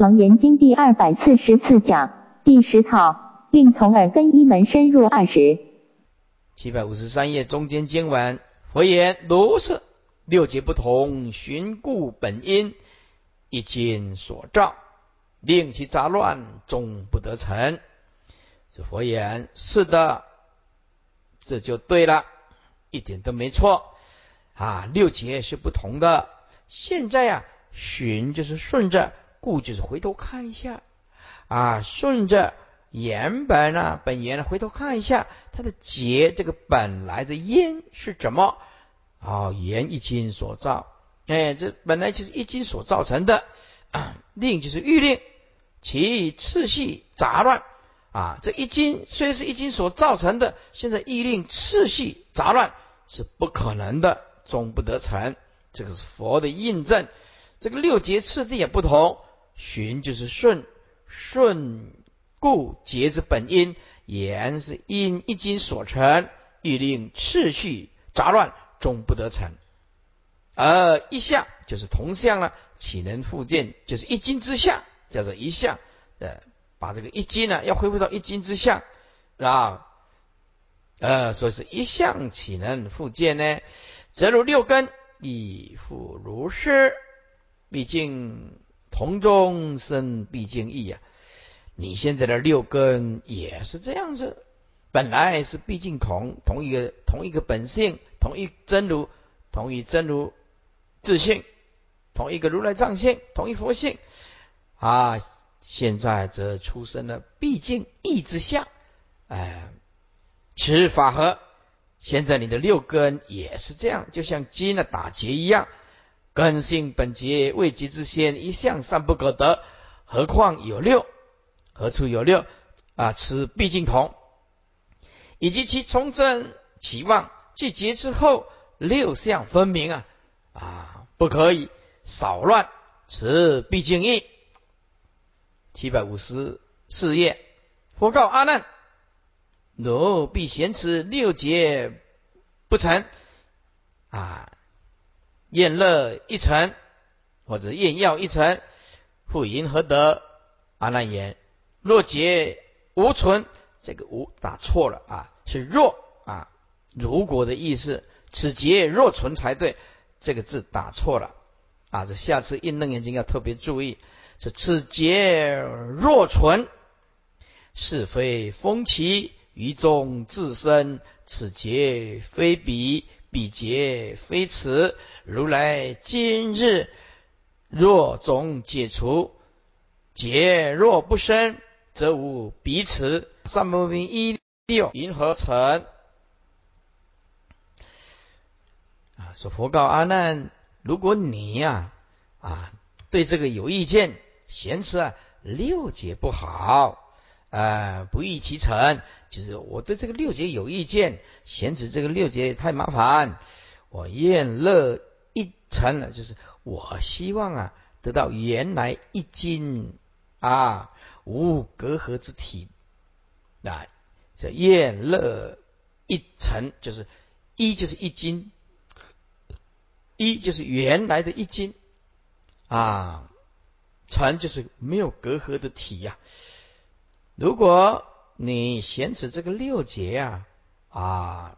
楞严经第二百四十四讲第十套，令从耳根一门深入二十。七百五十三页中间经文，佛言：如是六劫不同，寻故本因，一经所照，令其杂乱，终不得成。这佛言：是的，这就对了，一点都没错啊！六劫是不同的。现在啊，寻就是顺着。故就是回头看一下啊，顺着原本啊本源回头看一下它的结，这个本来的因是怎么啊？缘一经所造，哎，这本来就是一经所造成的。啊令就是欲令，其次序杂乱啊。这一经虽是一经所造成的，现在欲令次序杂乱是不可能的，终不得成。这个是佛的印证。这个六节次第也不同。循就是顺，顺故结之本因，言是因一经所成，欲令次序杂乱，终不得成。而一相就是同相了，岂能复见？就是一经之相，叫做一相。呃，把这个一经呢，要恢复到一经之相啊。呃，所以是一相岂能复见呢？则如六根亦复如是，毕竟。同中生毕竟异呀，你现在的六根也是这样子，本来是毕竟同同一个同一个本性，同一真如，同一真如自性，同一个如来藏性，同一佛性。啊，现在则出生了毕竟异之相，哎，此法合，现在你的六根也是这样，就像金的打结一样。根性本节未极之先，一向善不可得，何况有六？何处有六？啊，此毕竟同，以及其从真其妄，既结之后，六相分明啊啊，不可以少乱，此毕竟异。七百五十四页，佛告阿难：奴必嫌此六劫不成啊？厌乐一尘，或者厌药一尘，复因何得？阿难言：若劫无存，这个无打错了啊，是若啊，如果的意思，此劫若存才对，这个字打错了啊，这下次印楞眼睛要特别注意，是此劫若存，是非风起于中自生，此劫非彼。彼劫非此，如来今日若总解除，劫若不生，则无彼此。三不明一六，银河成啊！说佛告阿难：如果你呀啊对这个有意见，嫌持啊六劫不好。啊，不易其成，就是我对这个六节有意见，嫌止这个六节太麻烦。我厌乐一成了，就是我希望啊，得到原来一经啊无隔阂之体啊。这厌乐一成，就是一就是一经，一就是原来的一经啊，成就是没有隔阂的体呀。如果你嫌此这个六节啊啊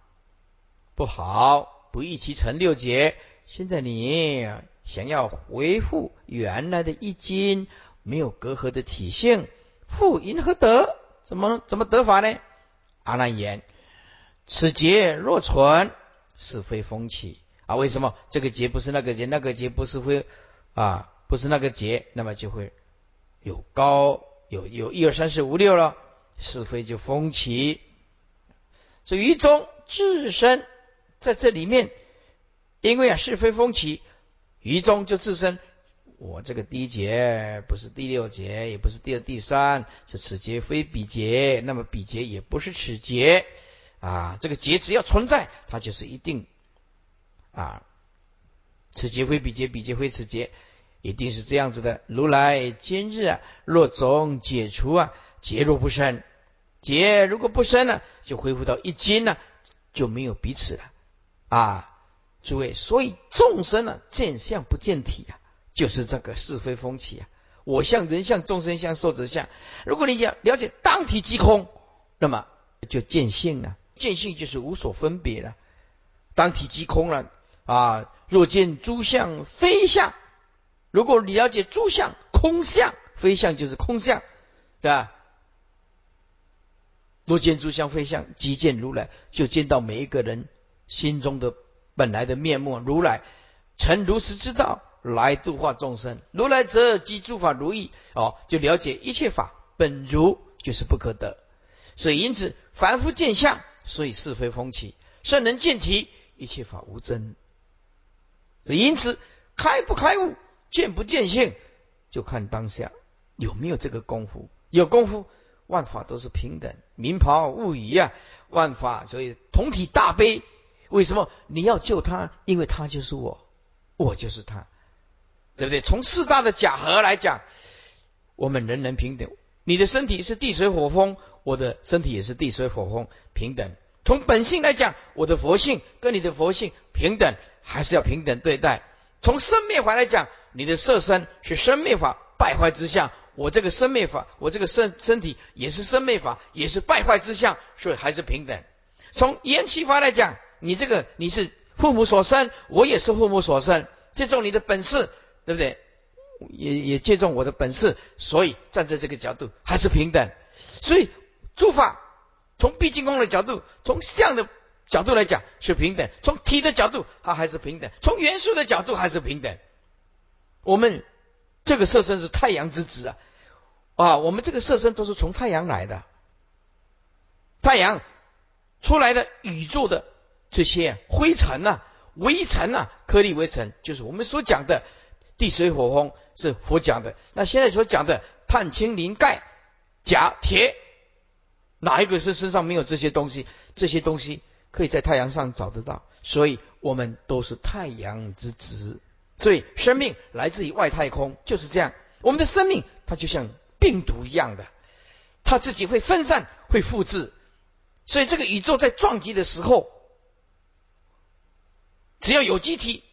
不好，不易其成六节，现在你想要回复原来的一经没有隔阂的体性，复因何得？怎么怎么得法呢？阿难言：此节若存，是非风起啊？为什么这个节不是那个节，那个节不是非啊？不是那个节，那么就会有高。有有一二三四五六了，是非就风起。所以一中自身在这里面，因为啊是非风起，于中就自身。我这个第一节不是第六节，也不是第二第三，是此节非彼节，那么彼节也不是此节啊。这个节只要存在，它就是一定啊。此节非彼节，彼节非此节。一定是这样子的。如来今日啊，若总解除啊，结若不生，结如果不生呢，就恢复到一经呢，就没有彼此了啊！诸位，所以众生呢，见相不见体啊，就是这个是非风起啊。我相、人相、众生相、寿者相。如果你要了解当体即空，那么就见性了。见性就是无所分别了。当体即空了啊！若见诸相非相，如果你了解诸相空相，非相就是空相，对吧？若见诸相非相，即见如来，就见到每一个人心中的本来的面目。如来成如实之道。来度化众生，如来则即诸法如意哦，就了解一切法本如就是不可得，所以因此凡夫见相，所以是非风起；圣人见体，一切法无真。所以因此开不开悟，见不见性，就看当下有没有这个功夫。有功夫，万法都是平等，明袍物语呀，万法所以同体大悲。为什么你要救他？因为他就是我，我就是他。对不对？从四大的假合来讲，我们人人平等。你的身体是地水火风，我的身体也是地水火风平等。从本性来讲，我的佛性跟你的佛性平等，还是要平等对待。从生灭法来讲，你的色身是生灭法败坏之相，我这个生灭法，我这个身身体也是生灭法，也是败坏之相，所以还是平等。从缘起法来讲，你这个你是父母所生，我也是父母所生，这种你的本事。对不对？也也借重我的本事，所以站在这个角度还是平等。所以诸法从毕竟空的角度，从相的角度来讲是平等；从体的角度它还是平等；从元素的角度还是平等。我们这个色身是太阳之子啊！啊，我们这个色身都是从太阳来的，太阳出来的宇宙的这些灰尘呐、微尘呐、颗粒微尘，就是我们所讲的。地水火风是佛讲的，那现在所讲的碳、氢、磷、钙、钾、铁，哪一个是身上没有这些东西？这些东西可以在太阳上找得到，所以我们都是太阳之子。所以生命来自于外太空，就是这样。我们的生命它就像病毒一样的，它自己会分散、会复制。所以这个宇宙在撞击的时候，只要有机体，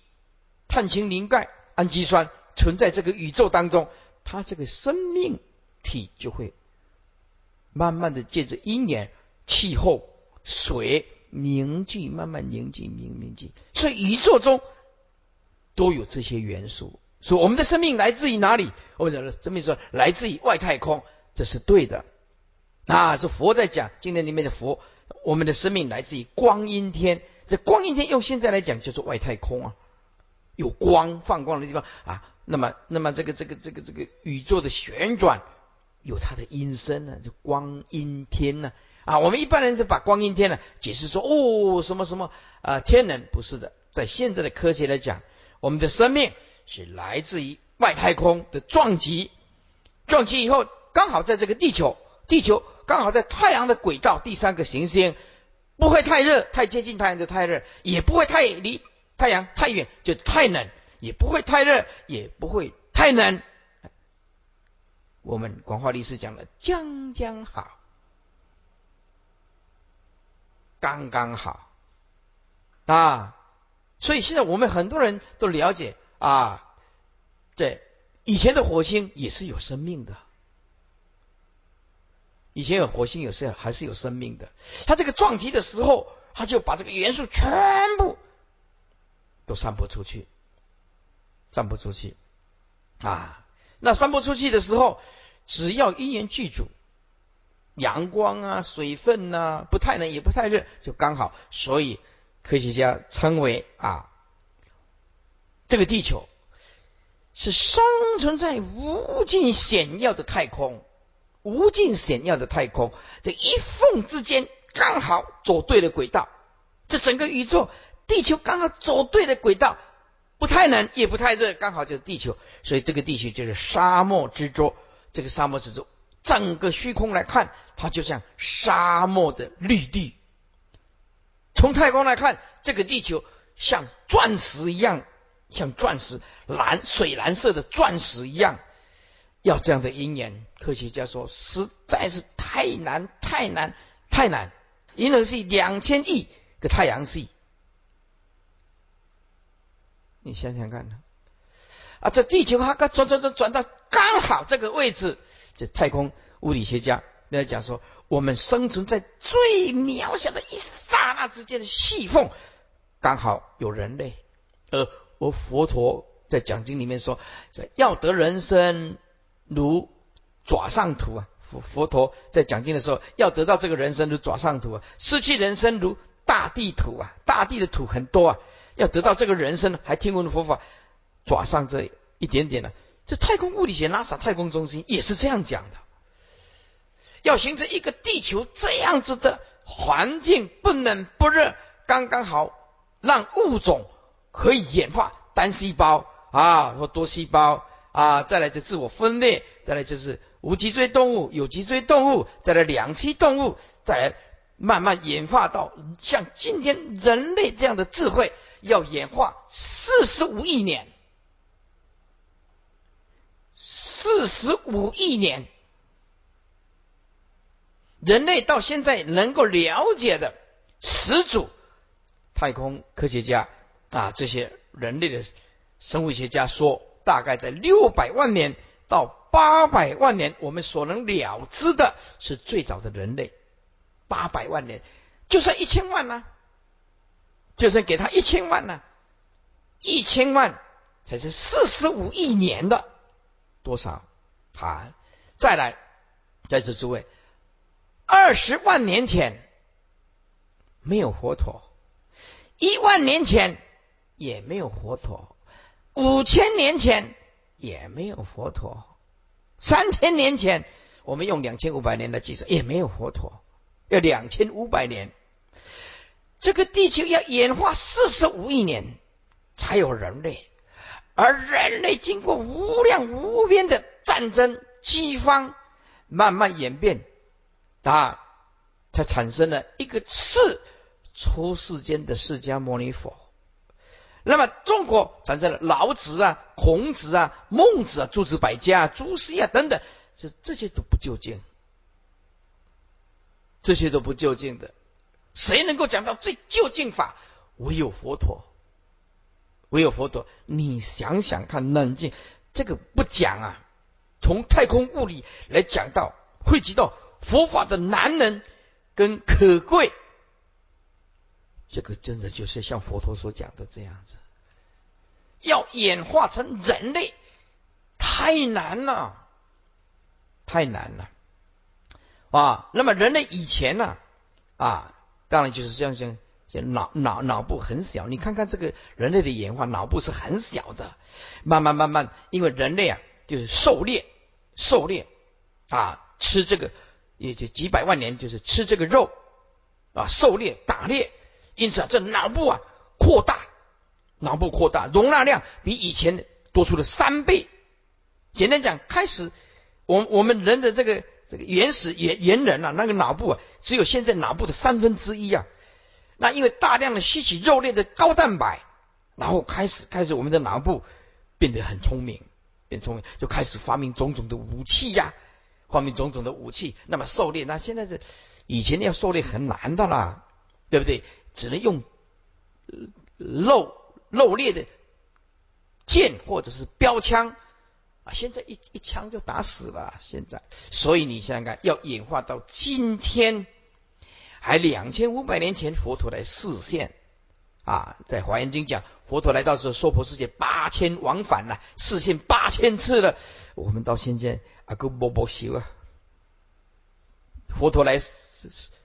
碳、氢、磷、钙。氨基酸存在这个宇宙当中，它这个生命体就会慢慢的借着阴阳、气候、水凝聚，慢慢凝聚、凝凝聚。所以宇宙中都有这些元素。所以我们的生命来自于哪里？我们讲生命说来自于外太空，这是对的。啊，是佛在讲经典里面的佛，我们的生命来自于光阴天。这光阴天用现在来讲叫做外太空啊。有光放光的地方啊，那么那么这个这个这个这个宇宙的旋转有它的音声呢，就光阴天呢啊，我们一般人就把光阴天呢解释说哦什么什么啊天人不是的，在现在的科学来讲，我们的生命是来自于外太空的撞击，撞击以后刚好在这个地球，地球刚好在太阳的轨道第三个行星，不会太热太接近太阳就太热，也不会太离。太阳太远就太冷，也不会太热，也不会太冷。我们广化历史讲的将将好，刚刚好啊！所以现在我们很多人都了解啊，对，以前的火星也是有生命的，以前有火星有是还是有生命的。它这个撞击的时候，它就把这个元素全部。都散播出去，散不出去啊！那散不出去的时候，只要因缘具足，阳光啊、水分呐，不太冷也不太热，就刚好。所以科学家称为啊，这个地球是生存在无尽险要的太空，无尽险要的太空，这一缝之间刚好走对了轨道，这整个宇宙。地球刚好走对了轨道，不太冷也不太热，刚好就是地球，所以这个地球就是沙漠之舟。这个沙漠之舟，整个虚空来看，它就像沙漠的绿地。从太空来看，这个地球像钻石一样，像钻石蓝水蓝色的钻石一样。要这样的因缘，科学家说实在是太难，太难，太难。银河系两千亿个太阳系。你想想看，啊，这地球它刚转转转转到刚好这个位置，这太空物理学家在讲说，我们生存在最渺小的一刹那之间的细缝，刚好有人类，而而佛陀在讲经里面说，要得人生如爪上土啊。佛佛陀在讲经的时候，要得到这个人生如爪上土啊，失去人生如大地土啊，大地的土很多啊，要得到这个人生，还听闻的佛法，爪上这一点点呢。这太空物理学拉萨太空中心也是这样讲的，要形成一个地球这样子的环境，不冷不热，刚刚好让物种可以演化，单细胞啊或多细胞啊，再来就自我分裂，再来就是。无脊椎动物、有脊椎动物，再来两栖动物，再来慢慢演化到像今天人类这样的智慧，要演化四十五亿年，四十五亿年，人类到现在能够了解的始祖，太空科学家啊，这些人类的生物学家说，大概在六百万年到。八百万年，我们所能了知的是最早的人类。八百万年，就算一千万呢？就算给他一千万呢？一千万才是四十五亿年的多少？啊，再来，在座诸位，二十万年前没有佛陀，一万年前也没有佛陀，五千年前也没有佛陀。三千年前，我们用两千五百年来计算，也没有佛陀，要两千五百年。这个地球要演化四十五亿年才有人类，而人类经过无量无边的战争、饥荒，慢慢演变，啊，才产生了一个次出世间的释迦牟尼佛。那么中国产生了老子啊、孔子啊、孟子啊、诸子百家、啊、朱熹啊等等，这这些都不究竟，这些都不究竟的。谁能够讲到最究竟法？唯有佛陀，唯有佛陀。你想想看，冷静，这个不讲啊。从太空物理来讲到，汇集到佛法的难能跟可贵。这个真的就是像佛陀所讲的这样子，要演化成人类，太难了，太难了啊！那么人类以前呢啊，当然就是像像像脑脑脑部很小，你看看这个人类的演化，脑部是很小的，慢慢慢慢，因为人类啊就是狩猎狩猎啊，吃这个也就几百万年，就是吃这个肉啊，狩猎打猎。因此啊，这脑部啊扩大，脑部扩大，容纳量比以前多出了三倍。简单讲，开始我我们人的这个这个原始原原人啊，那个脑部啊，只有现在脑部的三分之一啊。那因为大量的吸取肉类的高蛋白，然后开始开始我们的脑部变得很聪明，变聪明，就开始发明种种的武器呀，发明种种的武器。那么狩猎，那现在是以前要狩猎很难的啦，对不对？只能用肉肉猎的剑或者是标枪啊，现在一一枪就打死了。现在，所以你想想看，要演化到今天，还两千五百年前佛陀来示现啊，在华严经讲，佛陀来到时候娑婆世界八千往返了，示现八千次了。我们到现在啊，够波波修啊，佛陀来。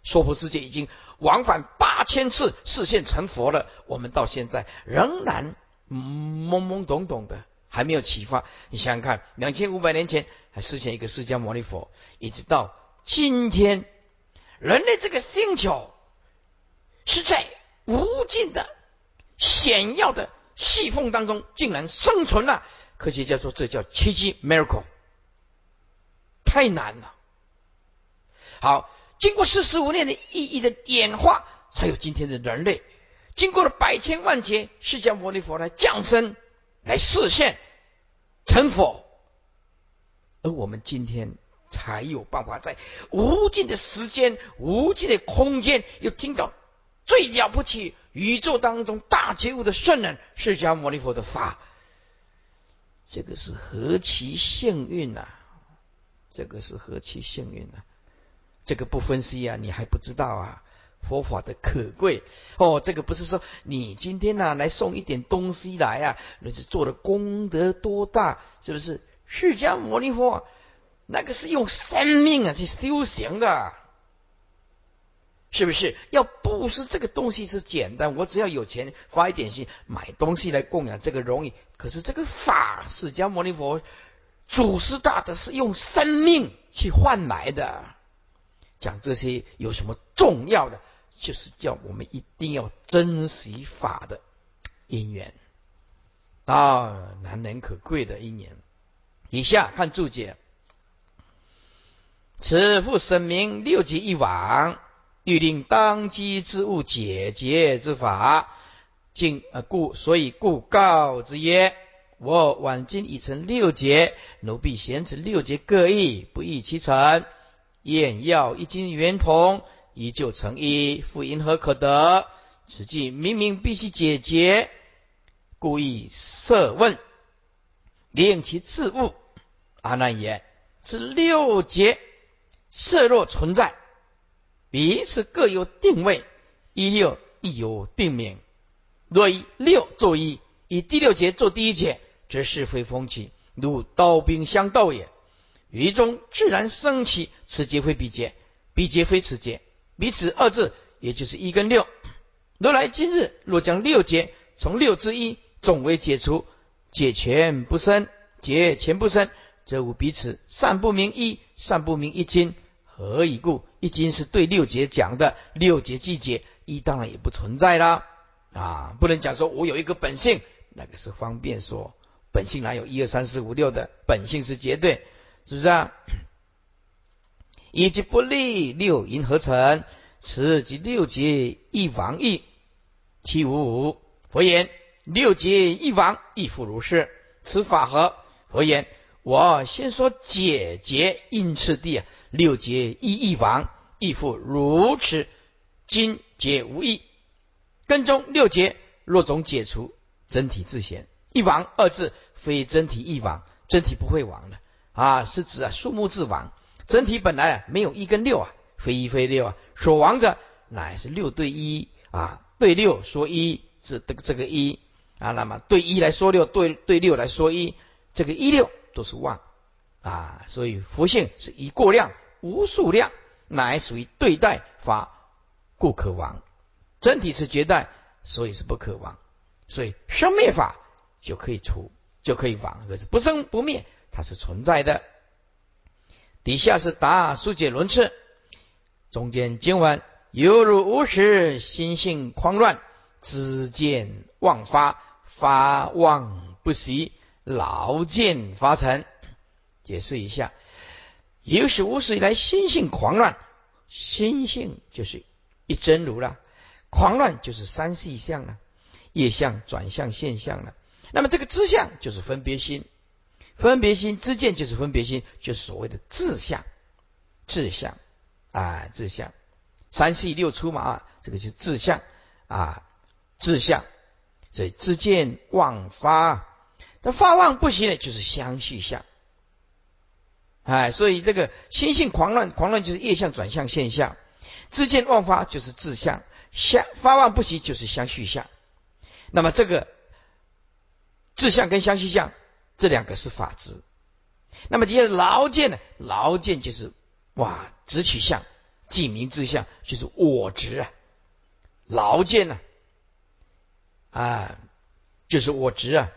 娑婆世界已经往返八千次，视现成佛了。我们到现在仍然懵懵懂懂的，还没有启发。你想想看，两千五百年前还实现一个释迦牟尼佛，一直到今天，人类这个星球是在无尽的险要的细缝当中竟然生存了。科学家说，这叫奇迹 （miracle），太难了。好。经过四十五年的意义的演化，才有今天的人类。经过了百千万劫，释迦牟尼佛来降生，来示现成佛，而我们今天才有办法在无尽的时间、无尽的空间，又听到最了不起宇宙当中大觉悟的圣人释迦牟尼佛的法。这个是何其幸运呐！这个是何其幸运呐！这个不分析啊，你还不知道啊，佛法的可贵哦。这个不是说你今天呐来送一点东西来啊，那是做的功德多大，是不是？释迦牟尼佛那个是用生命啊去修行的。是不是要布施这个东西是简单？我只要有钱发一点心买东西来供养，这个容易。可是这个法，释迦牟尼佛祖师大德是用生命去换来的。讲这些有什么重要的？就是叫我们一定要珍惜法的因缘啊，难能可贵的因缘。以下看注解：此复声明六级一往。欲令当机之物解结之法，今呃故所以故告之曰：我晚今已成六劫，奴婢贤此六劫各异，不异其成。验药一经圆通，依旧成一，复因何可得？此计明明必须解决，故意设问，令其自悟。阿难言：此六劫色若存在。彼此各有定位，一六亦有定名。若以六作一，以第六节做第一节，则是非风起，如刀兵相斗也。于中自然生起，此节非彼节，彼节非此节，彼此二字，也就是一跟六。如来今日若将六节从六之一总为解除，解全不生，解全不生，则无彼此善不明一，善不明一经。何以故？一经是对六节讲的，六节季节一当然也不存在啦。啊，不能讲说我有一个本性，那个是方便说，本性哪有一二三四五六的本性是绝对，是不是啊？以及不利六因合成，此即六节一王义。其五佛言：六节一王亦复如是。此法何？佛言。我先说解结应次第啊，六节一一亡，亦复如此。今解无异，根中六节若总解除，真体自显。一亡二字非真体一亡，真体不会亡的啊，是指啊数目字亡。真体本来啊没有一跟六啊，非一非六啊，所亡者乃是六对一啊，对六说一，这这个这个一啊，那么对一来说六，对对六来说一，这个一六。都是妄啊，所以佛性是以过量无数量，乃属于对待法，故可亡。真体是绝代，所以是不可亡。所以生灭法就可以除，就可以亡。可是不生不灭，它是存在的。底下是答疏解轮次，中间经文犹如无时，心性狂乱，知见妄发，发妄不息。劳见发成，解释一下，有始无始以来，心性狂乱，心性就是一真如了，狂乱就是三细相了，业相转向现象了。那么这个知相就是分别心，分别心知见就是分别心，就是所谓的自相，自相。啊，自相，三细六出嘛，这个是自相。啊，自相，所以知见妄发。那发妄不行呢，就是相续相，哎，所以这个心性狂乱，狂乱就是业相转向现象，自见妄发就是自相，相发妄不行就是相续相。那么这个自相跟相续相这两个是法执。那么接着劳见呢，劳见就是哇执取相，即名自相就是我执啊，劳见呢啊就是我执啊。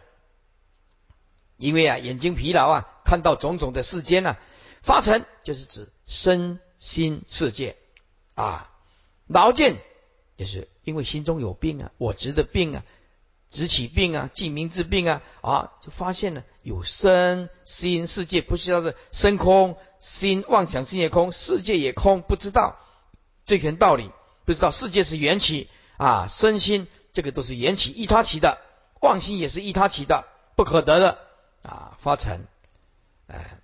因为啊，眼睛疲劳啊，看到种种的世间呢，发尘就是指身心世界啊，劳见就是因为心中有病啊，我执的病啊，执起病啊，即名治病啊，啊，就发现了有身心世界，不知道是身空，心妄想心也空，世界也空，不知道这层道理，不知道世界是缘起啊，身心这个都是缘起，依他起的，妄心也是依他起的，不可得的。啊，发成，哎，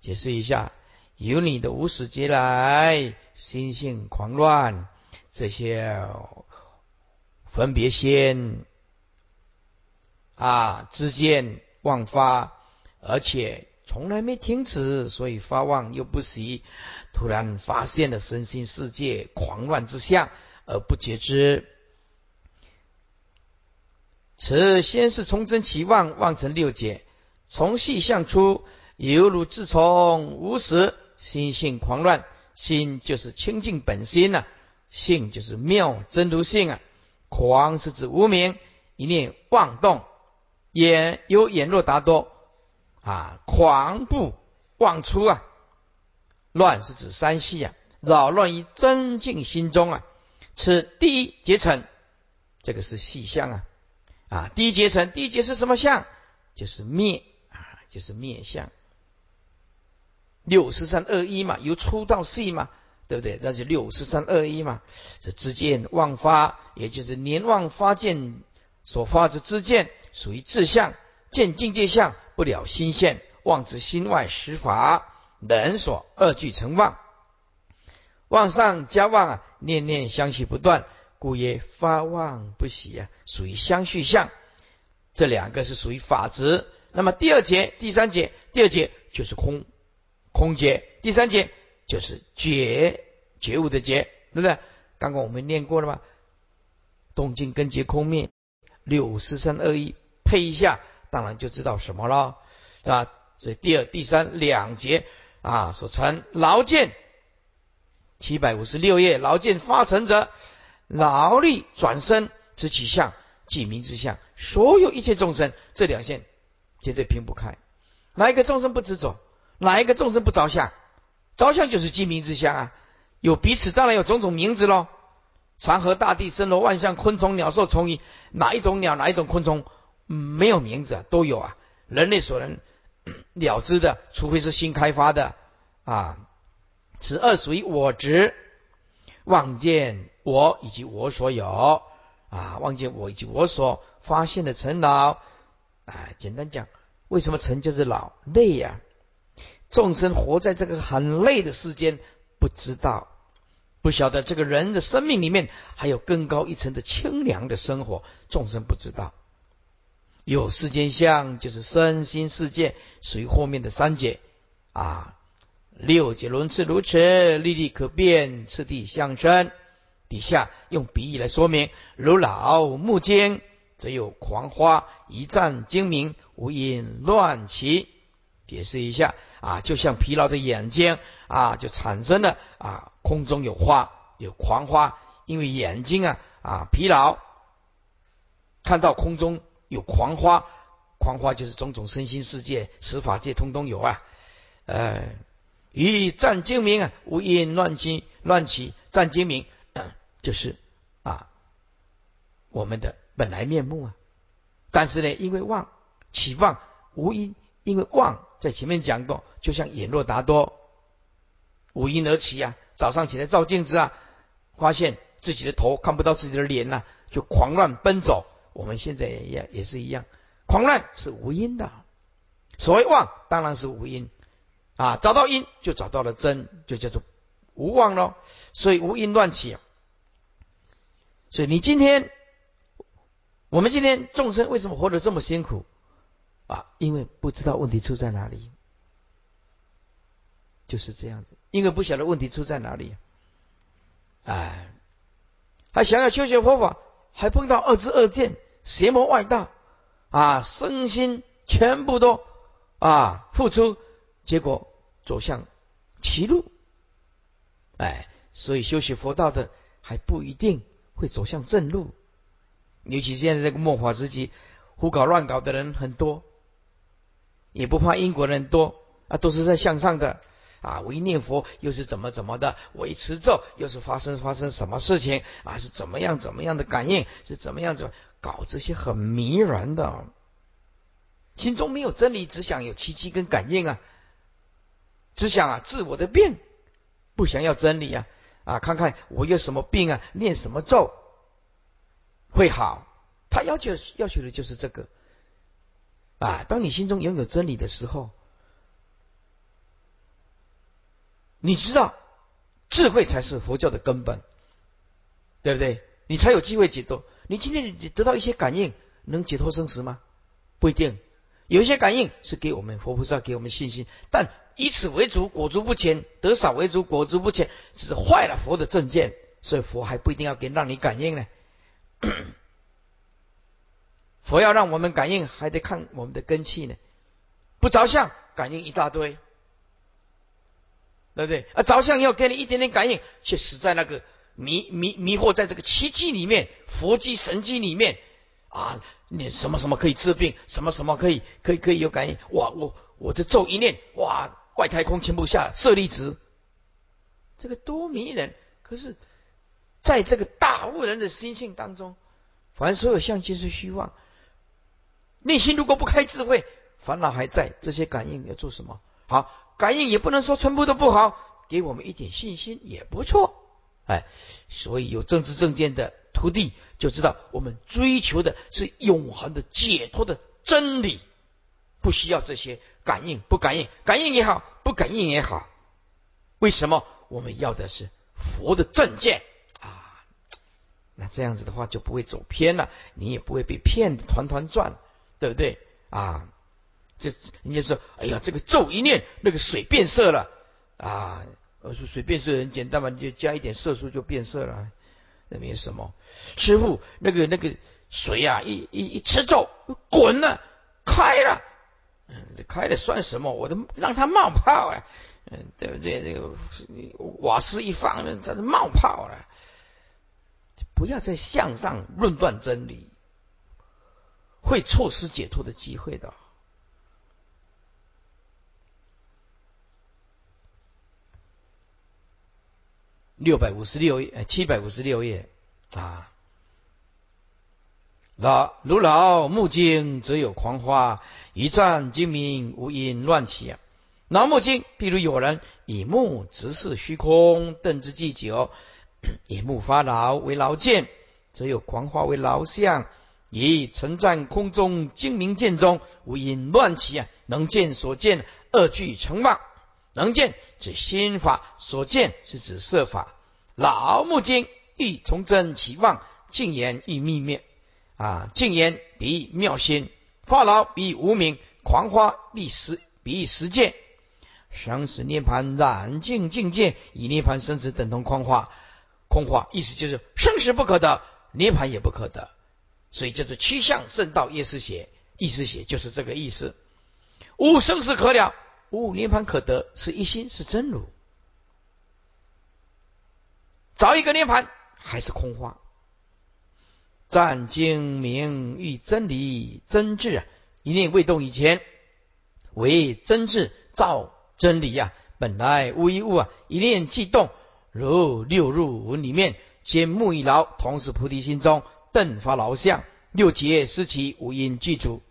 解释一下，由你的无始劫来，心性狂乱，这些分别心啊之间妄发，而且从来没停止，所以发妄又不息，突然发现了身心世界狂乱之相而不觉知。此先是从真起妄，妄成六解，从细向出，犹如自从无始，心性狂乱。心就是清净本心呐，性就是妙真如性啊。狂是指无名，一念妄动，眼有眼若达多啊，狂不妄出啊。乱是指三系啊，扰乱于真净心中啊。此第一结成，这个是细相啊啊。第一阶层，第一阶是什么相？就是灭啊，就是灭相。六十三二一嘛，由粗到细嘛，对不对？那就六十三二一嘛。这知见妄发，也就是年妄发见所发之知见，属于志相，见境界相不了心现，妄之心外实法，人所二俱成妄。妄上加妄啊，念念相续不断，故曰发妄不喜啊，属于相续相。这两个是属于法执。那么第二节、第三节，第二节就是空。空劫，第三节就是觉觉悟的觉，对不对？刚刚我们念过了吗？动静根结空灭，六四三二一，配一下，当然就知道什么了，啊？所以第二、第三两节啊所成劳见，七百五十六页劳见发成者，劳力转身之起相，即名之相。所有一切众生，这两线绝对平不开，哪一个众生不执着？哪一个众生不着相？着相就是鸡鸣之相啊！有彼此，当然有种种名字喽。山河大地、森罗万象、昆虫、鸟兽虫鱼，哪一种鸟、哪一种昆虫没有名字啊？都有啊！人类所能了知的，除非是新开发的啊。此二属于我执，望见我以及我所有啊，望见我以及我所发现的尘劳。啊，简单讲，为什么尘就是老累呀？众生活在这个很累的世间，不知道，不晓得这个人的生命里面还有更高一层的清凉的生活。众生不知道，有世间相，就是身心世界，属于后面的三界啊。六界轮次如此，历历可变，次第相生。底下用比喻来说明：如老木间，则有狂花一战精明，无因乱起。解释一下啊，就像疲劳的眼睛啊，就产生了啊，空中有花，有狂花，因为眼睛啊啊疲劳，看到空中有狂花，狂花就是种种身心世界、十法界通通有啊。呃，一战精明啊，无因乱起乱起，战精明就是啊我们的本来面目啊。但是呢，因为妄起妄无因，因为妄。在前面讲过，就像眼若达多，无因而起啊。早上起来照镜子啊，发现自己的头看不到自己的脸呐，就狂乱奔走。我们现在也也是一样，狂乱是无因的。所谓妄，当然是无因啊。找到因，就找到了真，就叫做无妄喽。所以无因乱起。所以你今天，我们今天众生为什么活得这么辛苦？啊，因为不知道问题出在哪里，就是这样子。因为不晓得问题出在哪里，哎，还想要修学佛法，还碰到二知二见、邪魔外道，啊，身心全部都啊付出，结果走向歧路，哎，所以修习佛道的还不一定会走向正路，尤其现在这个末法时期，胡搞乱搞的人很多。也不怕英国人多啊，都是在向上的啊。我一念佛又是怎么怎么的，我一持咒又是发生发生什么事情啊？是怎么样怎么样的感应？是怎么样子搞这些很迷人的？心中没有真理，只想有奇迹跟感应啊，只想啊治我的病，不想要真理啊啊！看看我有什么病啊，念什么咒会好？他要求要求的就是这个。啊！当你心中拥有真理的时候，你知道智慧才是佛教的根本，对不对？你才有机会解脱。你今天你得到一些感应，能解脱生死吗？不一定。有一些感应是给我们佛菩萨给我们信心，但以此为主，果足不前；得少为主，果足不前，只是坏了佛的正见。所以佛还不一定要给让你感应呢。佛要让我们感应，还得看我们的根气呢。不着相，感应一大堆，对不对？啊，着相要给你一点点感应，却死在那个迷迷迷惑在这个奇迹里面，佛机神机里面啊！你什么什么可以治病，什么什么可以可以可以有感应？哇，我我这咒一念，哇，外太空全部下舍利子，这个多迷人！可是，在这个大悟人的心性当中，凡所有相皆是虚妄。内心如果不开智慧，烦恼还在，这些感应要做什么？好，感应也不能说全部都不好，给我们一点信心也不错。哎，所以有正知正见的徒弟就知道，我们追求的是永恒的解脱的真理，不需要这些感应，不感应，感应也好，不感应也好。为什么我们要的是佛的正见啊？那这样子的话就不会走偏了，你也不会被骗的团团转。对不对啊？这人家说，哎呀，这个咒一念，那个水变色了啊！我说水变色很简单嘛，你就加一点色素就变色了，那没什么。师傅，那个那个水啊，一一一吃咒，滚了，开了，嗯，开了算什么？我都让它冒泡了，嗯，对不对？这个瓦斯一放，它都冒泡了。不要再向上论断真理。会错失解脱的机会的。六百五十六页，七百五十六页啊。老如老目睛，则有狂花；一战精明，无因乱起啊。老目睛，譬如有人以目直视虚空，瞪之既久，以目发劳为劳见，则有狂花为劳相。以存在空中精明见中无因乱起啊，能见所见二俱成妄。能见指心法，所见是指色法。老目睛欲从真起妄，净言欲秘灭啊。净言比妙心，发劳比无名，狂花比实比实见。生死涅盘染净境界，以涅盘生死等同空花。空花意思就是生死不可得，涅盘也不可得。所以叫做趋向圣道，夜思邪，意思邪就是这个意思。无生死可了，无涅盘可得，是一心是真如。找一个涅盘还是空话。湛精明欲真理真智啊，一念未动以前，为真智造真理呀。本来无一物啊，一念即动，如六入文里面，兼木一劳，同时菩提心中。顿发劳相，六劫失其五因具足。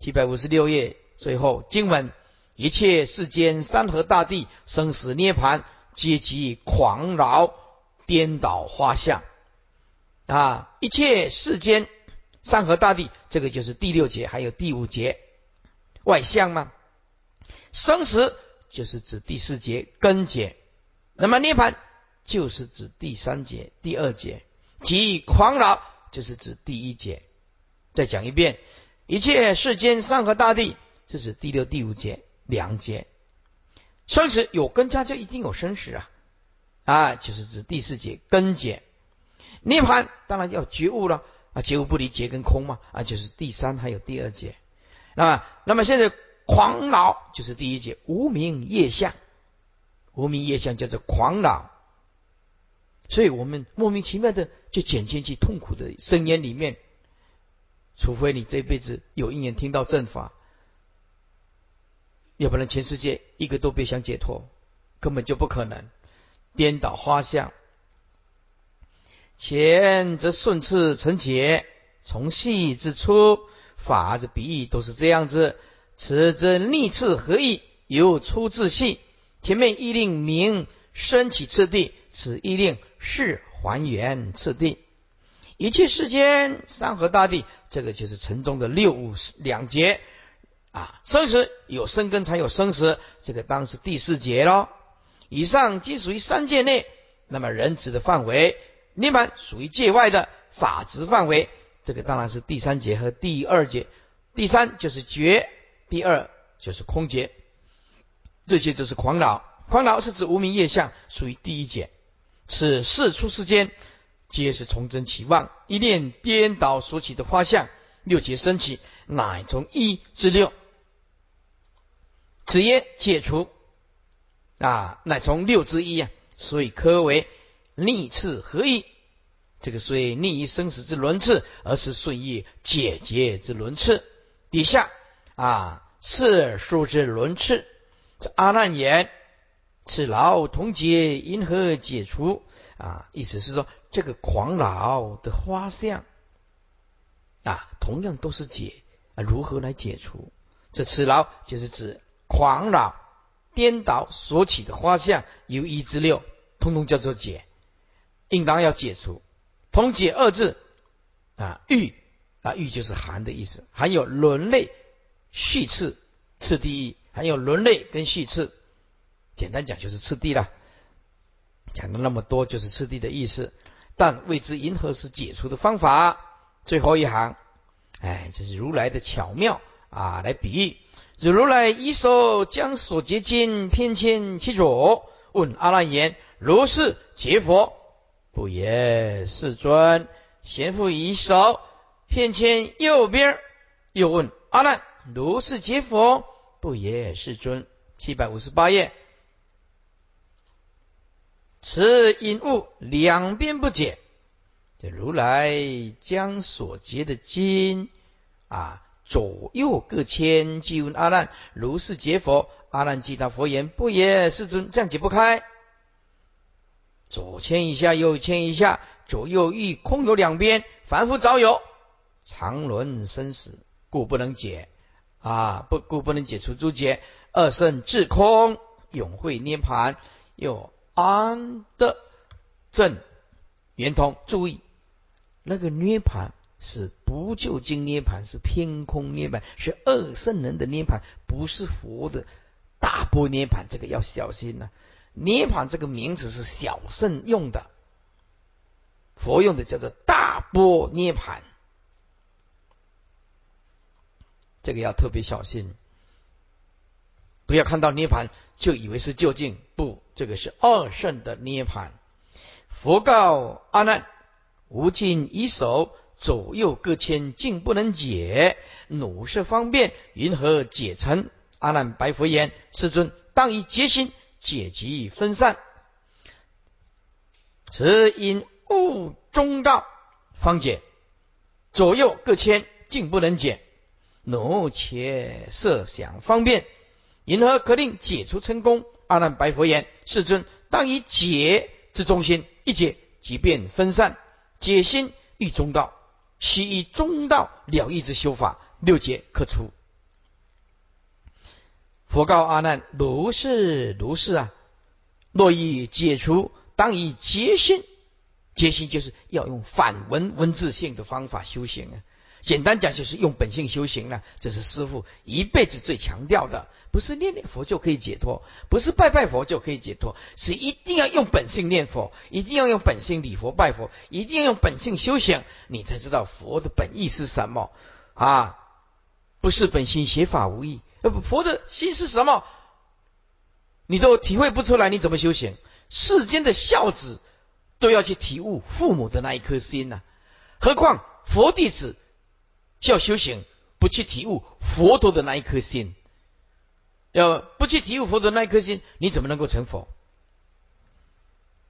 七百五十六页最后经文：一切世间山河大地生死涅盘，皆即狂扰颠倒花相啊！一切世间山河大地，这个就是第六节，还有第五节外相吗？生死就是指第四节根节，那么涅盘就是指第三节第二节。即狂扰，就是指第一节。再讲一遍，一切世间山河大地，这是第六、第五节两节。生死有根家，就一定有生死啊！啊，就是指第四节根节。涅盘当然要觉悟了啊，觉悟不离结跟空嘛啊，就是第三还有第二节。那么，那么现在狂恼就是第一节无名业相，无名业相叫做狂恼。所以我们莫名其妙的就减进去痛苦的深渊里面，除非你这辈子有一年听到正法，要不然全世界一个都别想解脱，根本就不可能。颠倒花相，前则顺次成解，从细至初，法之比喻都是这样子。此则逆次合意，由出自细，前面一令明升起次第，此一令。是还原次第，一切世间山河大地，这个就是城中的六五两节啊。生死有生根才有生死，这个当是第四节喽。以上皆属于三界内，那么人子的范围，涅槃属于界外的法执范围，这个当然是第三节和第二节。第三就是觉，第二就是空觉，这些都是狂恼。狂恼是指无名业相，属于第一节。此事出世间，皆是从真起妄，一念颠倒所起的花相，六劫升起，乃从一至六。此业解除啊，乃从六之一啊，所以科为逆次合一。这个虽逆于生死之轮次，而是顺于解结之轮次。底下啊，世数之轮次。这阿难言：此劳同解，因何解除？啊，意思是说，这个狂老的花相啊，同样都是解啊，如何来解除？这此劳就是指狂老颠倒所起的花相，由一至六，通通叫做解，应当要解除。同解二字啊，欲啊，欲就是寒的意思，含有轮类序次次第一，含有轮类跟序次，简单讲就是次第了。讲了那么多，就是次第的意思，但未知银河是解除的方法。最后一行，哎，这是如来的巧妙啊，来比喻。如来一手将所结经偏跹其左，问阿难言：“如是结佛，不也？世尊。”贤父以手偏跹右边，又问阿难：“如是结佛，不也？世尊。”七百五十八页。此因物两边不解，这如来将所结的经啊左右各牵，即问阿难：如是结佛？阿难即答佛言：不也，世尊，这样解不开。左牵一下，右牵一下，左右一空有两边，凡夫早有常轮生死，故不能解啊，不故不能解除诸结。二圣至空，永会涅盘，又。安的正圆通，注意那个涅盘是不究竟涅盘，是偏空涅盘，是二圣人的涅盘，不是佛的大波涅盘，这个要小心呐。涅盘这个名词是小圣用的，佛用的叫做大波涅盘，这个要特别小心，不要看到涅盘。就以为是究竟不，这个是二圣的涅盘。佛告阿难：无尽一手左右各牵，竟不能解，努是方便，云何解成？阿难白佛言：世尊，当以结心解集分散。此因物中道方解，左右各千，竟不能解，奴且设想方便。因何可令解除成功？阿难白佛言：“世尊，当以解之中心，一解即便分散。解心欲中道，须以中道了义之修法，六解可出。”佛告阿难：“如是如是啊！若欲解除，当以结心。结心就是要用反文文字性的方法修行啊。”简单讲就是用本性修行了，这是师父一辈子最强调的。不是念念佛就可以解脱，不是拜拜佛就可以解脱，是一定要用本性念佛，一定要用本性礼佛拜佛，一定要用本性修行，你才知道佛的本意是什么啊！不是本性写法无益，佛的心是什么？你都体会不出来，你怎么修行？世间的孝子都要去体悟父母的那一颗心呐，何况佛弟子？要修行，不去体悟佛陀的那一颗心，要不去体悟佛陀那一颗心，你怎么能够成佛？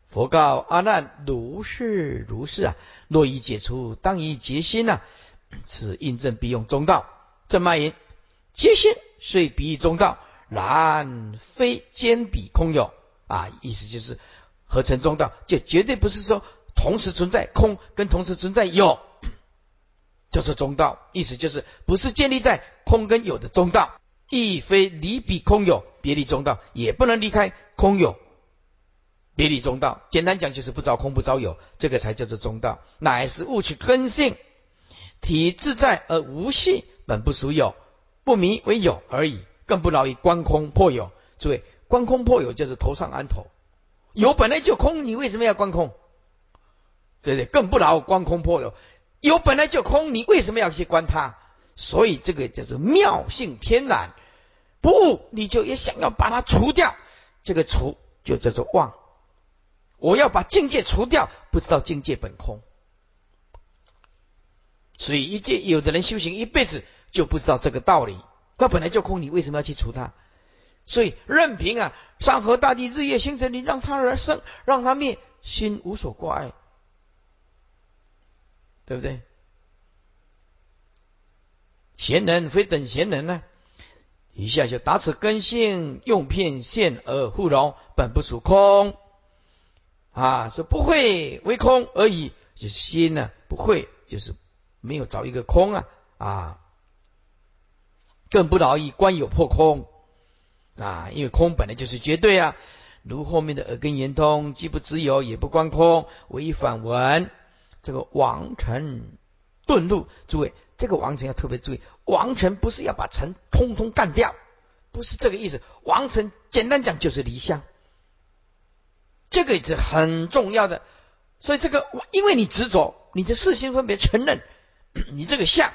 佛告阿难：如是如是啊！若已解除，当以结心呐。此印证必用中道。正脉言：结心虽比喻中道，然非兼比空有啊！意思就是合成中道，就绝对不是说同时存在空跟同时存在有。叫做中道，意思就是不是建立在空跟有的中道，亦非离比空有别离中道，也不能离开空有别离中道。简单讲就是不着空不着有，这个才叫做中道，乃是物取根性，体自在而无系，本不属有，不迷为有而已，更不劳于观空破有。诸位，观空破有就是头上安头，有本来就空，你为什么要观空？对不对？更不劳观空破有。有本来就空，你为什么要去观它？所以这个就是妙性天然。不，你就也想要把它除掉，这个除就叫做妄。我要把境界除掉，不知道境界本空。所以一界有的人修行一辈子就不知道这个道理。它本来就空，你为什么要去除它？所以任凭啊，山河大地、日月星辰，你让它而生，让它灭，心无所挂碍，对不对？贤人非等闲人呢？一下就打此根性，用片现而互融，本不属空啊，说不会为空而已，就是心呢不会，就是没有找一个空啊啊，更不劳逸观有破空啊，因为空本来就是绝对啊，如后面的耳根圆通，既不知有，也不观空，唯一反闻这个王臣遁入，诸位。这个王臣要特别注意，王臣不是要把臣通通干掉，不是这个意思。王臣简单讲就是离相，这个也是很重要的。所以这个，因为你执着，你的四心分别承认 你这个相，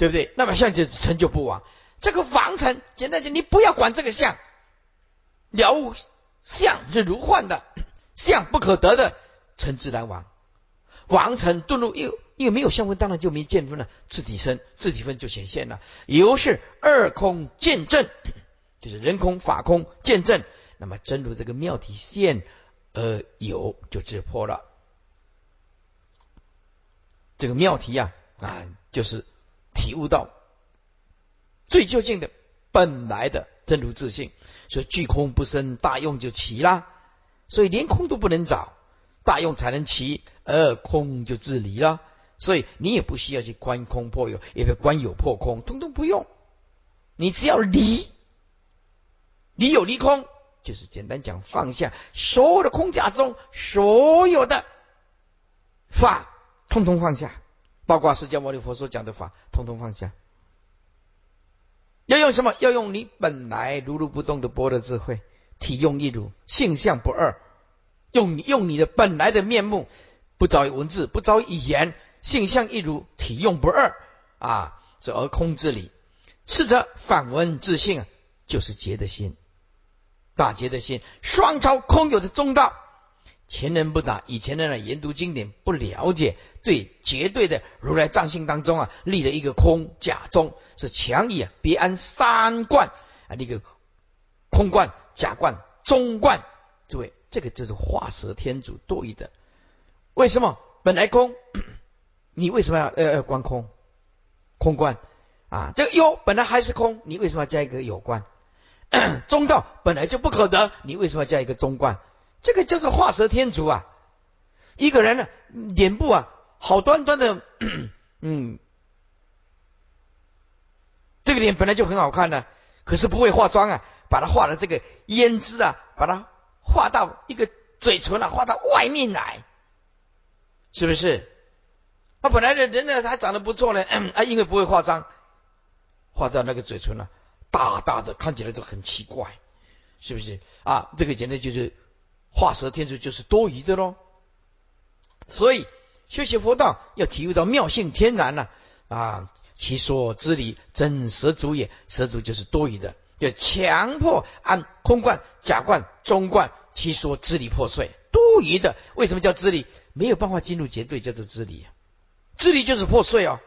对不对？那么相就成就不亡。这个王臣简单讲，你不要管这个相，了悟相是如幻的，相不可得的，臣自然亡。王臣遁入又。因为没有相分，当然就没见分了。自体生，自体分就显现了。由是二空见证，就是人空法空见证。那么真如这个妙体现而有，就直破了。这个妙体呀，啊，就是体悟到最究竟的本来的真如自性。所以巨空不生，大用就齐啦。所以连空都不能找，大用才能齐，而空就自离了。所以你也不需要去观空破有，也不观有破空，通通不用。你只要离，离有离空，就是简单讲放下所有的空假中所有的法，通通放下，包括释迦牟尼佛所讲的法，通通放下。要用什么？要用你本来如如不动的般若智慧，体用一如，性相不二，用用你的本来的面目，不着于文字，不着于语言。性相一如，体用不二啊！这而空之理，是则反闻自性啊，就是觉的心，大结的心，双超空有的中道。前人不打，以前人呢研读经典不了解，对绝对的如来藏性当中啊，立了一个空假中，是强以啊别安三观啊，立个空观、假观、中观。诸位，这个就是画蛇添足多余的。为什么本来空？你为什么要要要观空？空观啊，这个有本来还是空，你为什么要加一个有观？中道本来就不可得，你为什么要加一个中观？这个叫做画蛇添足啊！一个人呢，脸部啊，好端端的，嗯，这个脸本来就很好看的，可是不会化妆啊，把它画的这个胭脂啊，把它画到一个嘴唇啊，画到外面来，是不是？他本来的人呢，还长得不错呢，啊，因为不会化妆，画到那个嘴唇呢，大大的，看起来就很奇怪，是不是？啊，这个简直就是画蛇添足，就是多余的喽。所以修习佛道要体会到妙性天然呢，啊，其说之理真蛇足也，蛇足就是多余的，要强迫按空观、假观、中观，其说之理破碎，多余的。为什么叫知理？没有办法进入绝对，叫做知理。智力就是破碎哦，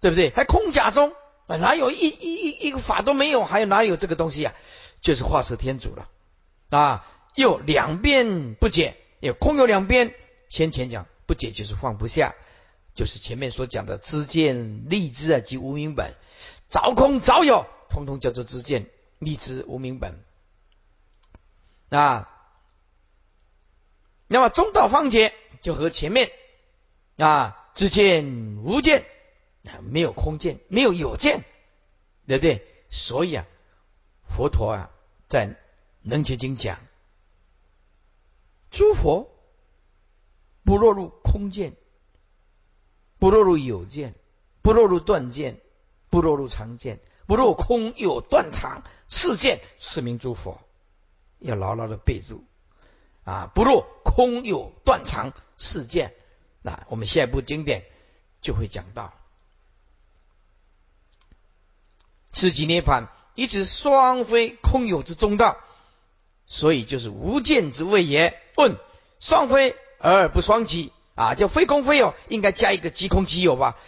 对不对？还空假中，哪有一一一一个法都没有？还有哪有这个东西啊？就是画蛇添足了啊！又两边不解，有空有两边。先前讲不解就是放不下，就是前面所讲的知见立知啊及无名本，早空早有，通通叫做知见立知无名本啊。那么中道方解就和前面啊。知见无见，没有空见，没有有见，对不对？所以啊，佛陀啊，在《楞伽经》讲，诸佛不落入空见，不落入有见，不落入断见，不落入常见，不落空有断常世见，是名诸佛。要牢牢的备注啊，不落空有断常世见。那我们下一部经典就会讲到是即涅盘，以此双非空有之中道，所以就是无见之谓也。问双非而不双即啊，叫非空非有，应该加一个即空即有吧？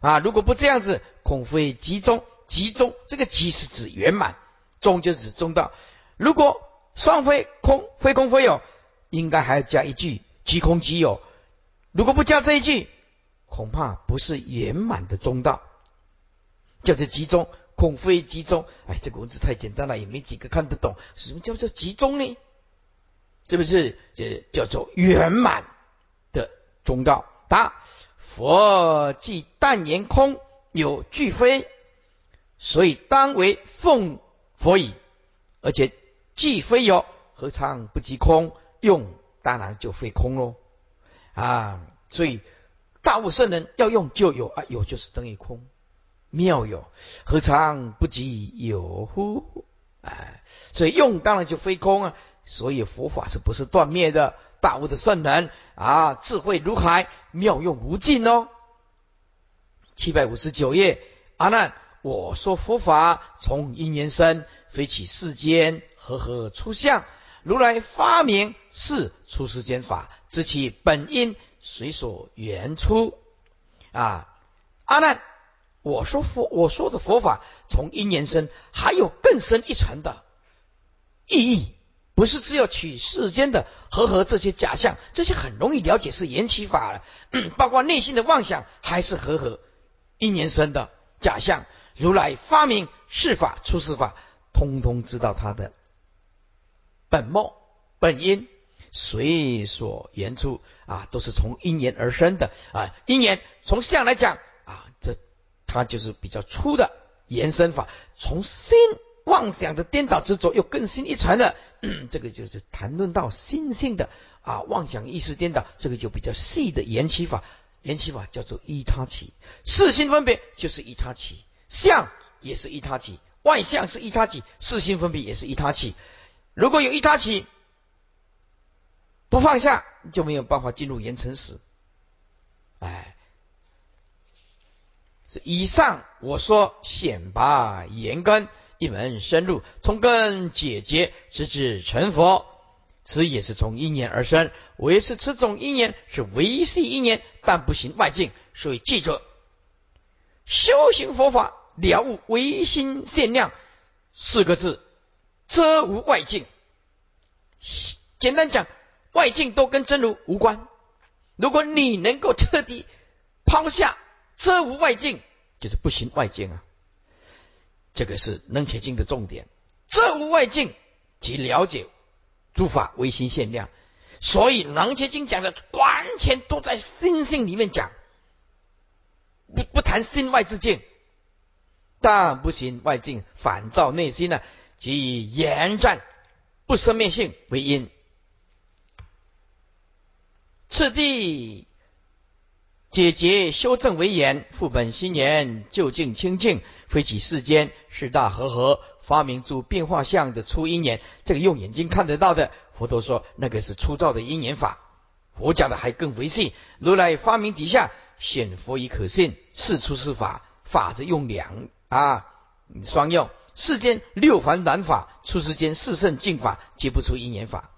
啊，如果不这样子，恐非集中，集中这个集是指圆满，中就指中道。如果双非空，非空非有，应该还要加一句即空即有。如果不加这一句，恐怕不是圆满的中道，叫做集中，空非集中。哎，这个文字太简单了，也没几个看得懂。什么叫做集中呢？是不是？这叫做圆满的中道。答：佛既但言空有俱非，所以当为奉佛矣。而且既非有，何尝不即空？用当然就非空喽。啊，所以。大悟圣人要用就有啊，有就是等于空，妙有何尝不及有乎？哎，所以用当然就非空啊。所以佛法是不是断灭的？大悟的圣人啊，智慧如海，妙用无尽哦。七百五十九页，阿难，我说佛法从因缘生，非起世间和合出相。如来发明是出世间法，知其本因。随所缘出啊，阿难，我说佛，我说的佛法从因缘生，还有更深一层的意义，不是只有取世间的和合这些假象，这些很容易了解是缘起法了，包括内心的妄想还是和合因缘生的假象。如来发明世法、出世法，通通知道他的本末本因。随所言出啊，都是从因缘而生的啊。因缘从相来讲，它就是比较粗的延伸法。从心妄想的颠倒执着又更新一层的，这个就是谈论到心性的啊妄想意识颠倒，这个就比较细的延起法。延起法叫做依他起，四心分别就是依他起，相也是依他起，外相是依他起，四心分别也是依他起。如果有依他起。不放下就没有办法进入言成时。哎，以上我说显拔言根，一门深入，从根解决，直至成佛。此也是从因缘而生。唯是此种因缘是维系因缘，但不行外境。所以记住，修行佛法了悟唯心限量四个字，遮无外境。简单讲。外境都跟真如无关。如果你能够彻底抛下遮无外境，就是不行外境啊。这个是能切经的重点。遮无外境即了解诸法唯心限量。所以能切经讲的完全都在心性里面讲，不不谈心外之境。但不行外境，反照内心呢，即以言战不生灭性为因。次第解结修正为言，复本心言，究竟清净，非起世间四大和合，发明诸变化相的出因缘。这个用眼睛看得到的，佛陀说那个是粗糙的因缘法。佛讲的还更维系。如来发明底下显佛以可信，是出是法，法则用两啊双用。世间六凡难法，出世间四圣净法，皆不出因缘法。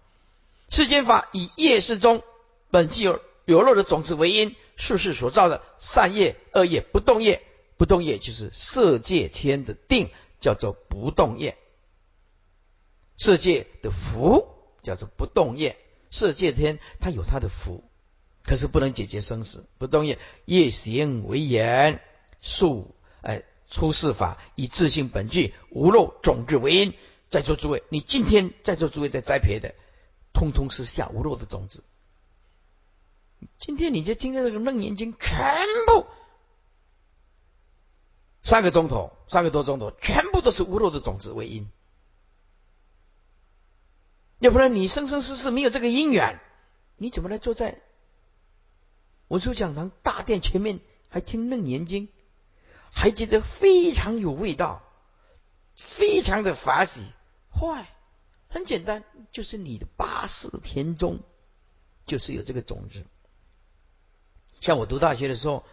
世间法以业事中。本具有流落的种子为因，世事所造的善业、恶业、不动业，不动业就是色界天的定，叫做不动业；色界的福叫做不动业。色界天它有它的福，可是不能解决生死。不动业业行为言，数哎出世法以自性本具无漏种子为因。在座诸位，你今天在座诸位在栽培的，通通是下无漏的种子。今天你就听见这个楞严经，全部三个钟头，三个多钟头，全部都是无漏的种子为因。要不然你生生世世没有这个因缘，你怎么来坐在文殊讲堂大殿前面，还听楞严经，还觉得非常有味道，非常的法喜？坏，很简单，就是你的八识田中，就是有这个种子。像我读大学的时候，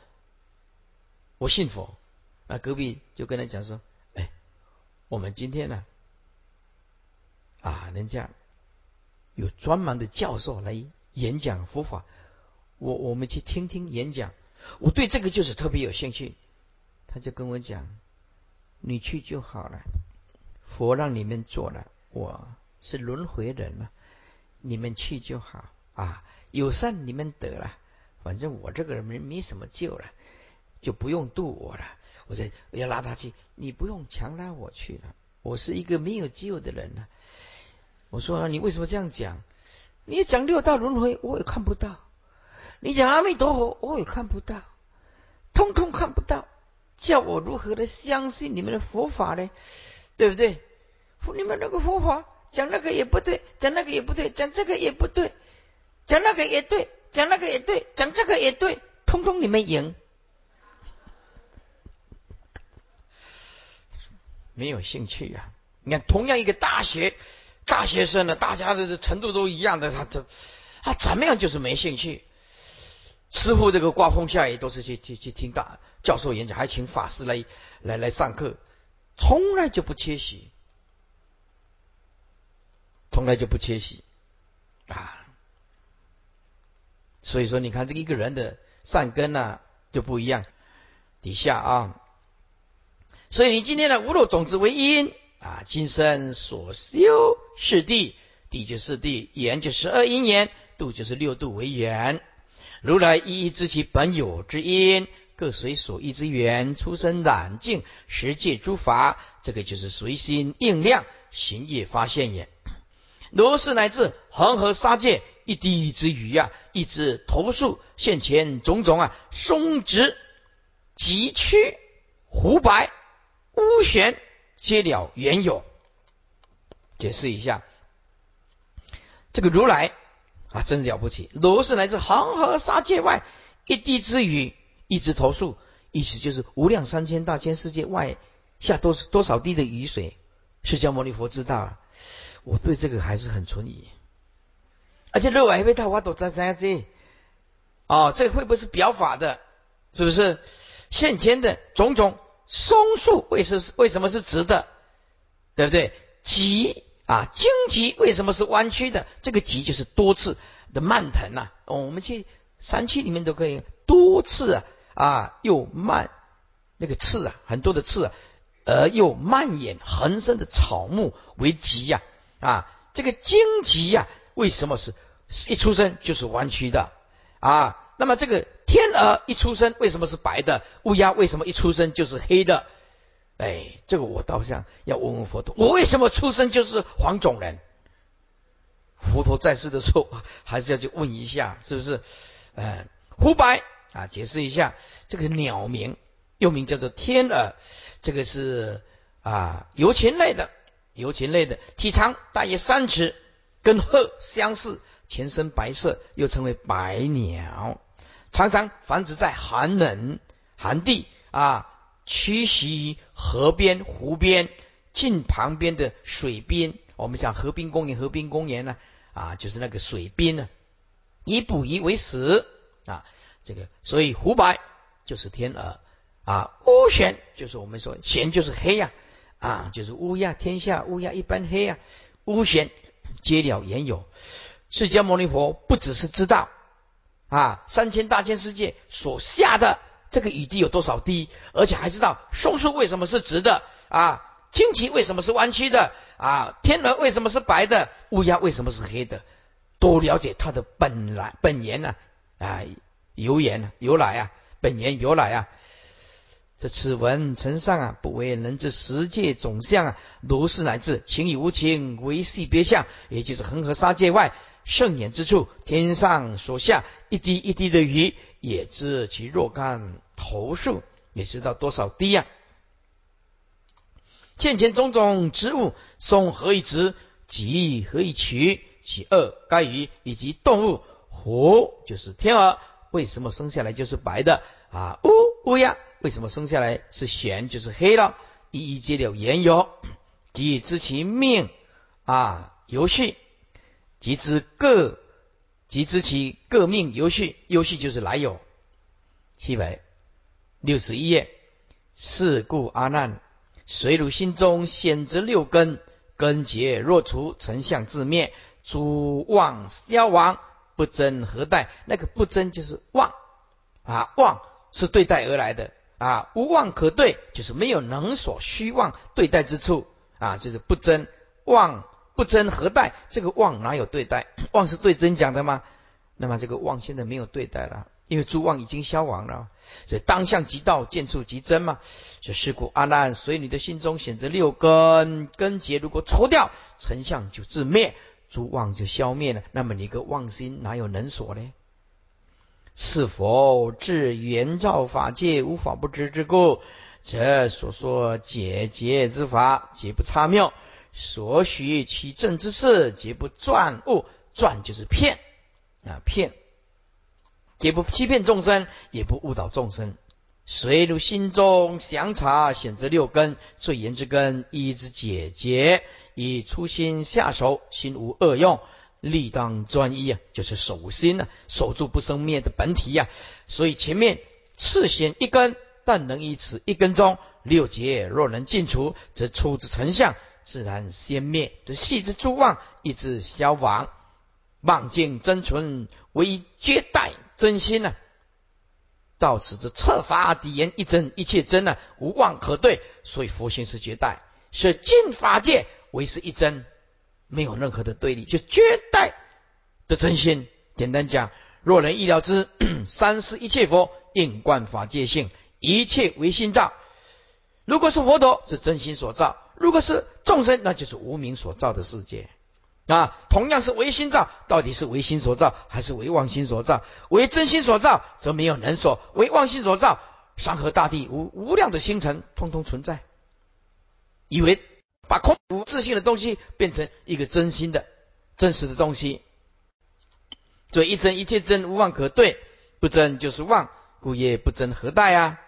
我信佛，那隔壁就跟他讲说：“哎，我们今天呢，啊，人家有专门的教授来演讲佛法，我我们去听听演讲，我对这个就是特别有兴趣。他就跟我讲，你去就好了，佛让你们做了，我是轮回人了，你们去就好啊，有善你们得了，反正我这个人没没什么救了，就不用度我了。我在我要拉他去，你不用强拉我去了。我是一个没有救的人了。我说你为什么这样讲？你讲六道轮回，我也看不到；你讲阿弥陀佛，我也看不到，通通看不到。叫我如何的相信你们的佛法呢？对不对？你们那个佛法讲那个也不对，讲那个也不对，讲这个也不对，讲那个也对，讲那个也对，讲这个也对，通通你们赢。没有兴趣呀！你看，同样一个大学大学生呢，大家的程度都一样的，他他他怎么样就是没兴趣。师傅这个刮风下雨都是去去去听大教授演讲，还请法师来来来上课，从来就不缺席，从来就不缺席啊！所以说，你看这一个人的善根呢就不一样。底下啊。所以你今天的无漏种子为因啊，今生所修是地，地就是地，缘就十二因缘，度就是六度为缘。如来一一知其本有之因，各随所依之缘，出生染净十界诸法，这个就是随心应量行业发现也。如是乃至恒河沙界一滴之雨啊，一枝头树现前种种啊，松直急曲湖白。乌玄皆了原有，解释一下，这个如来啊，真是了不起。如是来自恒河沙界外一滴之雨，一枝头树，意思就是无量三千大千世界外下多多少滴的雨水。释迦牟尼佛知道，我对这个还是很存疑。而且肉还被他挖走在在这，哦，这会不会是表法的？是不是现前的种种？松树为什么为什么是直的？对不对？棘啊，荆棘为什么是弯曲的？这个棘就是多次的蔓藤呐。我们去山区里面都可以多次啊啊，又蔓那个刺啊，很多的刺啊，而又蔓延横生的草木为棘呀啊。这个荆棘呀，为什么是一出生就是弯曲的啊？那么这个。天鹅一出生为什么是白的？乌鸦为什么一出生就是黑的？哎，这个我倒想要问问佛陀，我为什么出生就是黄种人？佛陀在世的时候还是要去问一下，是不是？嗯，胡白啊，解释一下，这个鸟名又名叫做天鹅，这个是啊游禽类的，游禽类的，体长大约三尺，跟鹤相似，全身白色，又称为白鸟。常常繁殖在寒冷寒地啊，栖息于河边、湖边、近旁边的水边。我们讲河滨公园，河滨公园呢啊，就是那个水边呢，以捕鱼为食啊。这个所以湖白就是天鹅啊，乌玄就是我们说玄就是黑呀啊，就是乌鸦，天下乌鸦一般黑呀。乌玄皆了言有，释迦牟尼佛不只是知道。啊，三千大千世界所下的这个雨滴有多少滴？而且还知道松树为什么是直的啊？荆棘为什么是弯曲的啊？天鹅为什么是白的？乌鸦为什么是黑的？多了解它的本来本源呢？啊，由源由来啊，本源由来啊。这此文承上啊，不为人之十界总相啊，如是乃至情与无情为系别相，也就是恒河沙界外。圣眼之处，天上所下一滴一滴的雨，也知其若干头数，也知道多少滴呀。见前种种植物，松何以植？棘何以取？其二该鱼以及动物，狐就是天鹅，为什么生下来就是白的啊？乌乌鸦为什么生下来是玄就是黑了？一一皆了言有，即知其命啊，游序。即知各，即知其各命游序，游序就是来有。七百六十一页，是故阿难，随汝心中显则六根，根结若除，成相自灭，诸妄消亡，不争何待？那个不争就是妄啊，妄是对待而来的啊，无妄可对，就是没有能所虚妄对待之处啊，就是不争妄不争何待？这个妄哪有对待？妄是对真讲的吗？那么这个妄现在没有对待了。因为诸妄已经消亡了，所以当相即道，见处即真嘛。所以是故阿难，随你的心中选择六根根结，如果除掉，成相就自灭，诸妄就消灭了。那么你个妄心哪有能所呢？是否至圆照法界，无法不知之故？这所说解结之法，皆不差妙；所许其正之事，皆不转误。转就是骗啊，骗。也不欺骗众生，也不误导众生。随如心中详察，选择六根最严之根，依之解结，以初心下手，心无恶用，力当专一啊，就是守心啊，守住不生灭的本体呀。所以前面次显一根，但能以此一根中六结，若能尽除，则出之成相，自然先灭。这细之诸妄，一之消亡，妄境真存，唯绝代。真心呢？到此之彻法底言一真，一切真呢，无妄可对。所以佛性是绝代，是尽法界为是一真，没有任何的对立，就绝代的真心。简单讲，若能意料之，三世一切佛应观法界性，一切唯心造。如果是佛陀，是真心所造；如果是众生，那就是无名所造的世界。啊，同样是唯心造，到底是唯心所造还是唯妄心所造？唯真心所造，则没有人所；唯妄心所造，山河大地无无量的星辰，通通存在。以为把空无自信的东西变成一个真心的真实的东西，所以一真一切真，无妄可对，不真就是妄，故业不真何待啊？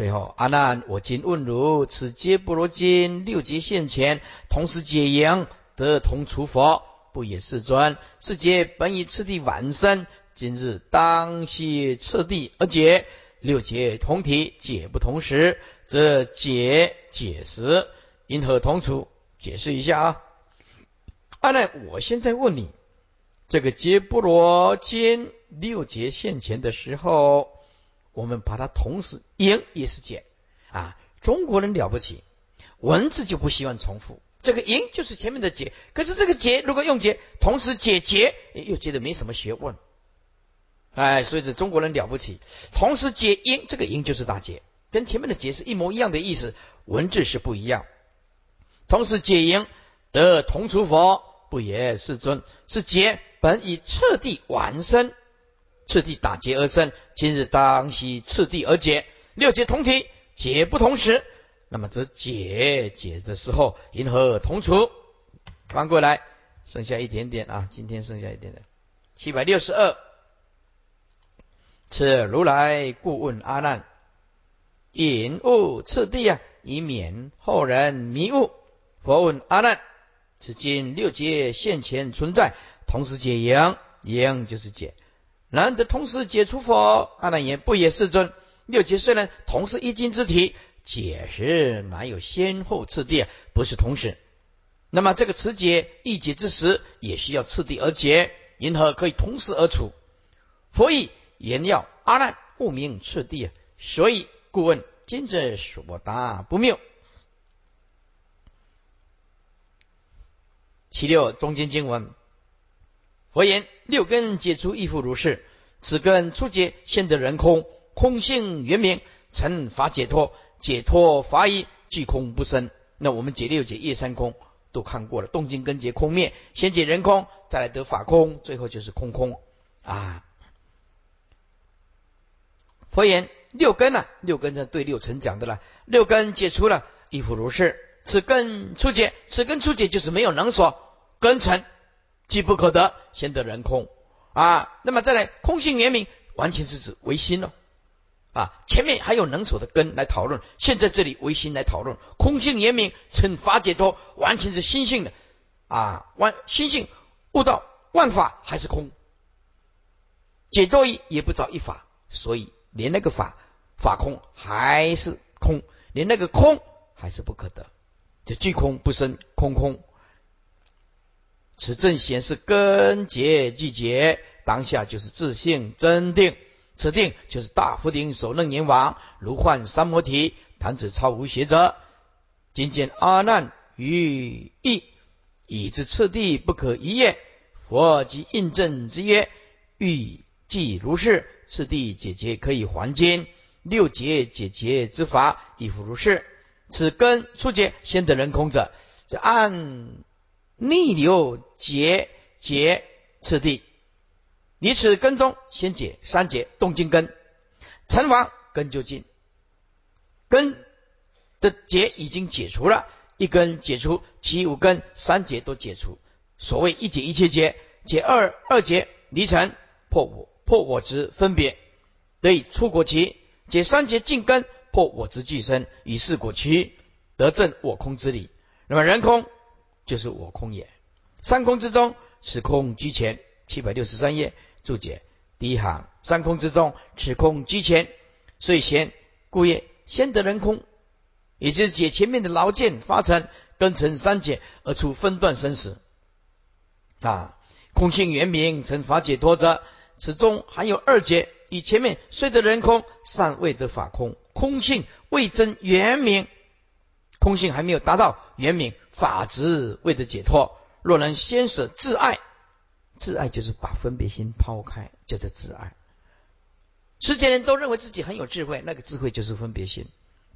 最后，阿难，我今问汝：此皆波罗经六劫现前，同时解营，得同除佛，不也世尊？世劫本以次第完生，今日当悉次第而解。六劫同体，解不同时，则解解时，因何同处？解释一下啊！阿难，我现在问你，这个劫波罗经六劫现前的时候。我们把它同时赢也是解啊，中国人了不起，文字就不希望重复。这个赢就是前面的解，可是这个解如果用解同时解结，又觉得没什么学问。哎，所以这中国人了不起，同时解因，这个因就是大解，跟前面的解是一模一样的意思，文字是不一样。同时解因得同出佛，不也世尊？是解本以彻底完生。次第打结而生，今日当悉次第而解，六解同体，解不同时，那么则解解的时候，银河同处？翻过来，剩下一点点啊，今天剩下一点点，七百六十二。此如来故问阿难，引悟次第啊，以免后人迷悟。佛问阿难：此经六劫现前存在，同时解阳，阳就是解。难得同时解除佛，阿难言不也世尊？六劫虽然同是一经之体，解释哪有先后次第？不是同时。那么这个持解一解之时，也需要次第而解，因何可以同时而处？佛意言要阿难不明次第！所以故问今者所答不谬。其六中间经文。佛言：六根解除亦复如是。此根初解，现得人空，空性圆明，成法解脱，解脱法已，即空不生。那我们解六解夜三空都看过了，动静根结空灭，先解人空，再来得法空，最后就是空空啊。佛言：六根啊，六根在对六尘讲的了。六根解除了，亦复如是。此根初解，此根初解就是没有能所根尘。即不可得，先得人空啊。那么再来，空性圆明，完全是指唯心了啊。前面还有能所的根来讨论，现在这里唯心来讨论。空性圆明，成法解脱，完全是心性的啊。万心性悟到万法还是空，解脱一也不找一法，所以连那个法法空还是空，连那个空还是不可得，就具空不生，空空。此正显示根结具结，当下就是自性真定。此定就是大福顶首楞阎王如幻三摩提，弹指超无邪者。今见阿难于意，已知次第不可一也。佛即印证之曰：欲即如是，次第解结可以还经。六劫解结之法亦复如是。此根初结先得人空者，则按逆流结结次第。以此根中先解三节动静根，成王根就尽，根的结已经解除了，一根解除，其五根三节都解除。所谓一解一切结，解二二节离尘破我破我执分别，得以出果期；解三节进根破我执俱生，以是果期得证我空之理。那么人空就是我空也。三空之中，此空居前。七百六十三页。注解第一行：三空之中，此空居前，所以先故曰先得人空，也就是解前面的劳见发成根成三解而出分段生死啊。空性圆明成法解脱者，此中含有二解，以前面虽得人空，尚未得法空，空性未真圆明，空性还没有达到圆明，法执未得解脱。若能先舍自爱。自爱就是把分别心抛开，叫做自爱。世间人都认为自己很有智慧，那个智慧就是分别心，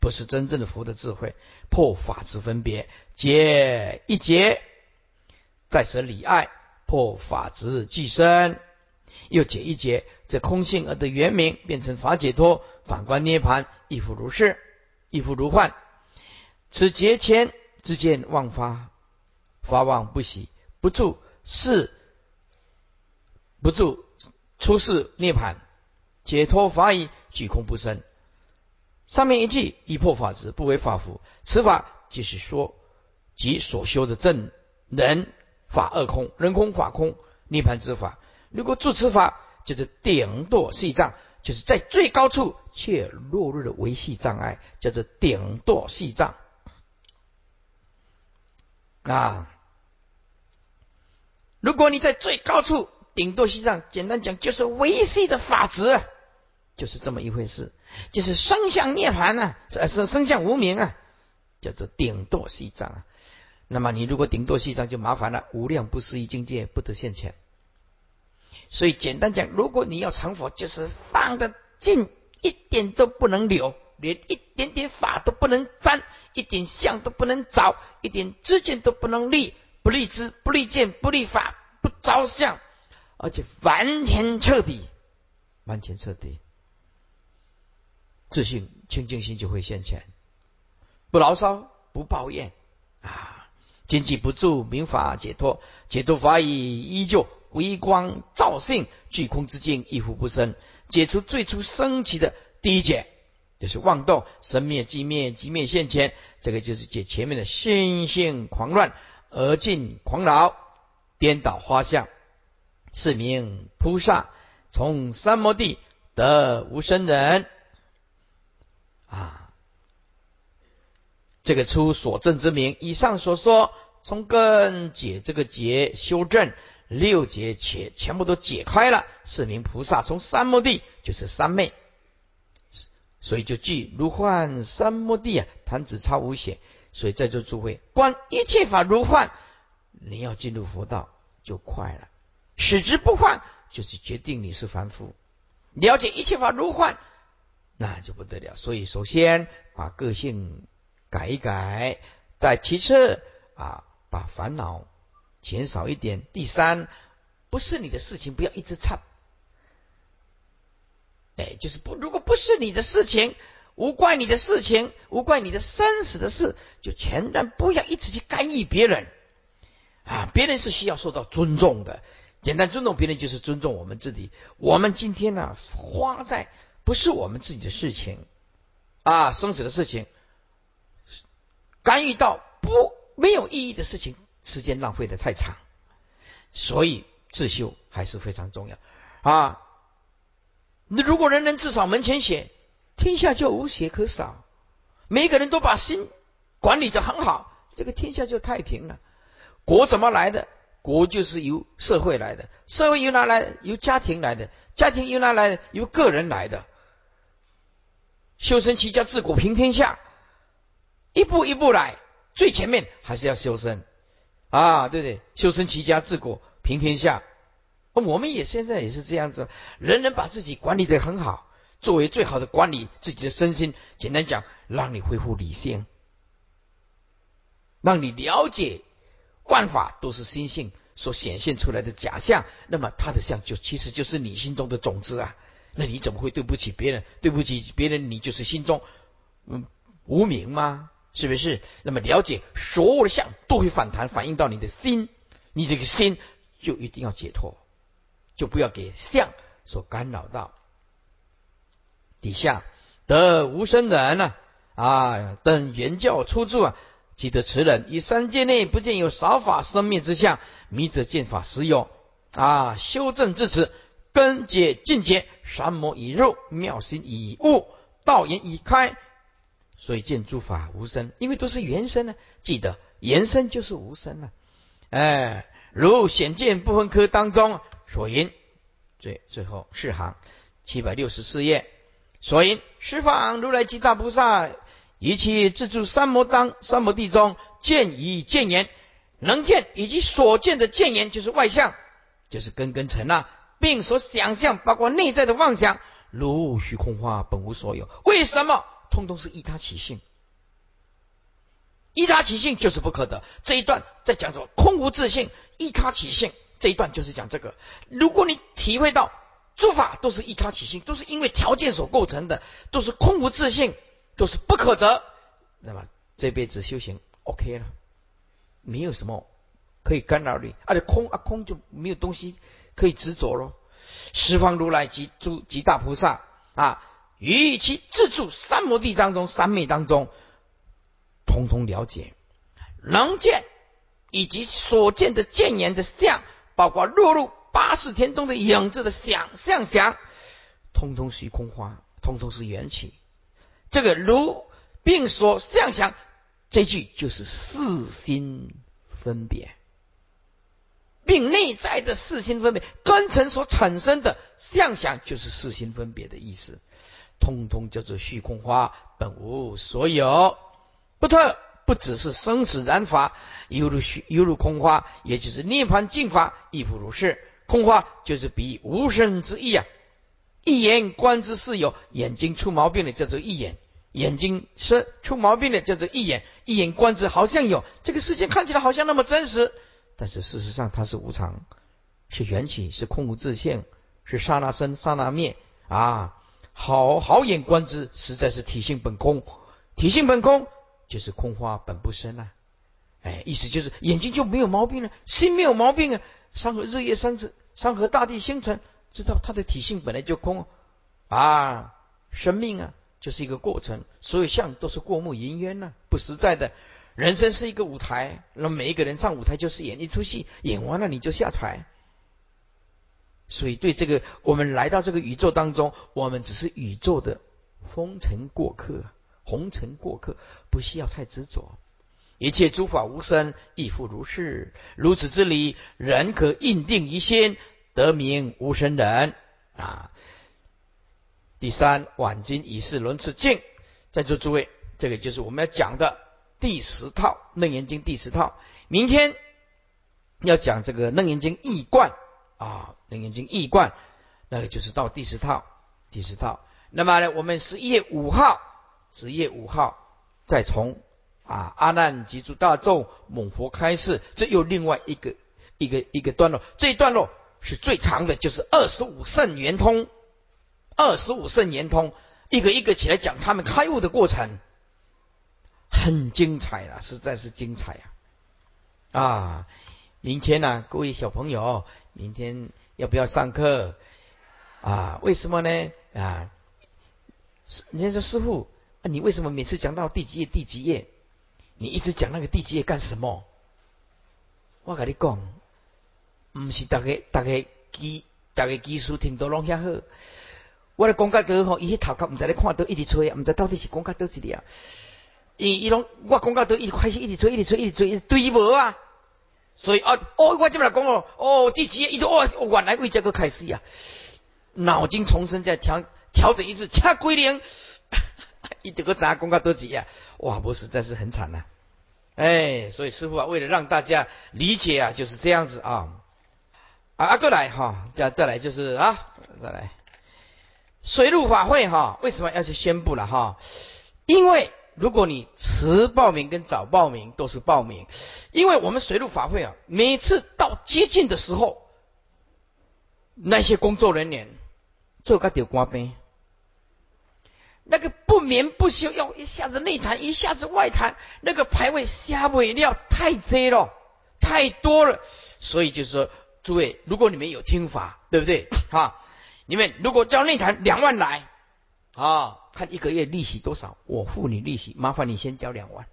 不是真正的佛的智慧。破法之分别，结一结，再舍理爱，破法之俱生，又解一结，这空性而得圆明，变成法解脱。反观涅盘，亦复如是，亦复如幻。此劫前之间妄发，发妄不喜，不住是。不住出世涅盘解脱法已，虚空不生。上面一句一破法执，不为法符。此法就是说，即所修的正人法二空，人空法空涅盘之法。如果住此法，就是顶堕细障，就是在最高处却落入了维系障碍，叫做顶堕细障啊。如果你在最高处，顶多西藏，简单讲就是维系的法则，就是这么一回事，就是生相涅槃啊，是是生相无名啊，叫做顶多西藏啊。那么你如果顶多西藏就麻烦了，无量不思议境界不得现前。所以简单讲，如果你要成佛，就是放的尽，一点都不能留，连一点点法都不能沾，一点相都不能找，一点知见都不能立，不立知，不立见，不立法，不着相。而且完全彻底，完全彻底，自信清净心就会现前，不牢骚，不抱怨啊，经济不住，明法解脱，解脱法已依旧微光照性，具空之境一呼不生，解除最初升起的第一解，就是妄动，生灭即灭，即灭现前，这个就是解前面的心性狂乱而尽狂扰，颠倒花相。是名菩萨，从三摩地得无生人啊！这个出所证之名，以上所说，从根解这个结修正六结，且全部都解开了。是名菩萨，从三摩地就是三昧，所以就记如幻三摩地啊，弹指超无险。所以在座诸位，观一切法如幻，你要进入佛道就快了。使之不幻，就是决定你是凡夫。了解一切法如幻，那就不得了。所以，首先把个性改一改，再其次啊，把烦恼减少一点。第三，不是你的事情，不要一直唱。哎，就是不，如果不是你的事情，无怪你的事情，无怪你的生死的事，就全然不要一直去干预别人啊。别人是需要受到尊重的。简单尊重别人就是尊重我们自己。我们今天呢，花在不是我们自己的事情啊，生死的事情，干预到不没有意义的事情，时间浪费的太长。所以自修还是非常重要啊。那如果人人至少门前雪，天下就无雪可扫。每个人都把心管理的很好，这个天下就太平了。国怎么来的？国就是由社会来的，社会由哪来？由家庭来的，家庭由哪来？由个人来的。修身齐家治国平天下，一步一步来，最前面还是要修身啊，对不对？修身齐家治国平天下，我们也现在也是这样子，人人把自己管理的很好，作为最好的管理自己的身心。简单讲，让你恢复理性，让你了解。万法都是心性所显现出来的假象，那么它的相就其实就是你心中的种子啊。那你怎么会对不起别人？对不起别人，你就是心中嗯无名吗？是不是？那么了解所有的相都会反弹，反映到你的心，你这个心就一定要解脱，就不要给相所干扰到。底下得无生人呢啊等原教出处啊。记得此人于三界内不见有少法生灭之相，迷者见法实有啊！修正至此，根解尽解，三摩以入，妙心以悟，道言已开，所以见诸法无生，因为都是原生呢。记得原生就是无生了。哎，如显见部分科当中所言，最最后四行七百六十四页所言，十方如来及大菩萨。以其自住三摩当三摩地中，见以见言，能见以及所见的见言，就是外相，就是根根尘啊，并所想象，包括内在的妄想，如虚空花，本无所有。为什么？通通是依他起性，依他起性就是不可得。这一段在讲什么？空无自性，依他起性。这一段就是讲这个。如果你体会到诸法都是依他起性，都是因为条件所构成的，都是空无自性。都是不可得，那么这辈子修行 OK 了，没有什么可以干扰你，而且空啊空就没有东西可以执着了。十方如来及诸及大菩萨啊，于其自住三摩地当中、三昧当中，通通了解，能见以及所见的见言的相，包括落入八十天中的影子的想象想，通通虚空花，通通是缘起。这个如并所相想，这句就是四心分别，并内在的四心分别根尘所产生的相想，就是四心分别的意思，通通叫做虚空花，本无所有。不特不只是生死染法，犹如虚犹如空花，也就是涅槃净法，亦复如是。空花就是比无生之意啊，一眼观之是有，眼睛出毛病了，叫做一眼。眼睛是出毛病的，叫做一眼一眼观之，好像有这个世界看起来好像那么真实，但是事实上它是无常，是缘起，是空无自性，是刹那生刹那灭啊！好好眼观之，实在是体性本空，体性本空就是空花本不生啊！哎，意思就是眼睛就没有毛病了，心没有毛病啊！山河日夜三次，山河大地星辰，知道它的体性本来就空啊，生命啊！就是一个过程，所有相都是过目云烟呐，不实在的。人生是一个舞台，那每一个人上舞台就是演一出戏，演完了你就下台。所以对这个，我们来到这个宇宙当中，我们只是宇宙的风尘过客、红尘过客，不需要太执着。一切诸法无生，亦复如是。如此之理，人可印定于心，得名无生人啊。第三，晚经以是轮次境，在座诸位，这个就是我们要讲的第十套《楞严经》第十套。明天要讲这个《楞严经》易贯啊，《楞严经》易贯，那个就是到第十套，第十套。那么呢，我们十一月五号，十月五号再从啊阿难及诸大众猛佛开示，这又另外一个一个一个段落。这一段落是最长的，就是二十五圣圆通。二十五圣圆通，一个一个起来讲他们开悟的过程，很精彩啊，实在是精彩啊！啊，明天呢，各位小朋友，明天要不要上课啊？为什么呢？啊，人家说师傅，你为什么每次讲到第几页第几页，你一直讲那个第几页干什么？我跟你讲，不是大家大家技大家技术听都拢遐好。我的讲解多吼，伊迄头壳毋知咧看到，一直吹，毋知到底是讲解多一里啊。伊伊拢我讲到都一直开始一直吹一直吹一直吹，对无啊？所以啊，哦，我这边来讲哦，哦，第几页一直哦，原来为这个开始呀，脑筋重生再调调整一次，掐归零，一这个杂讲到多几呀？哇，不实在是很惨呐！哎，所以师傅啊，为了让大家理解啊，就是这样子啊。啊，过来哈，再再来就是啊，再来水陆法会哈，为什么要去宣布了哈？因为如果你迟报名跟早报名都是报名，因为我们水陆法会啊，每次到接近的时候，那些工作人员做个丢瓜呗，那个不眠不休，要一下子内谈，一下子外谈，那个排位下尾料太贼了，太多了，所以就是说。诸位，如果你们有听法，对不对？哈，你们如果交内谈两万来，啊，看一个月利息多少，我付你利息，麻烦你先交两万。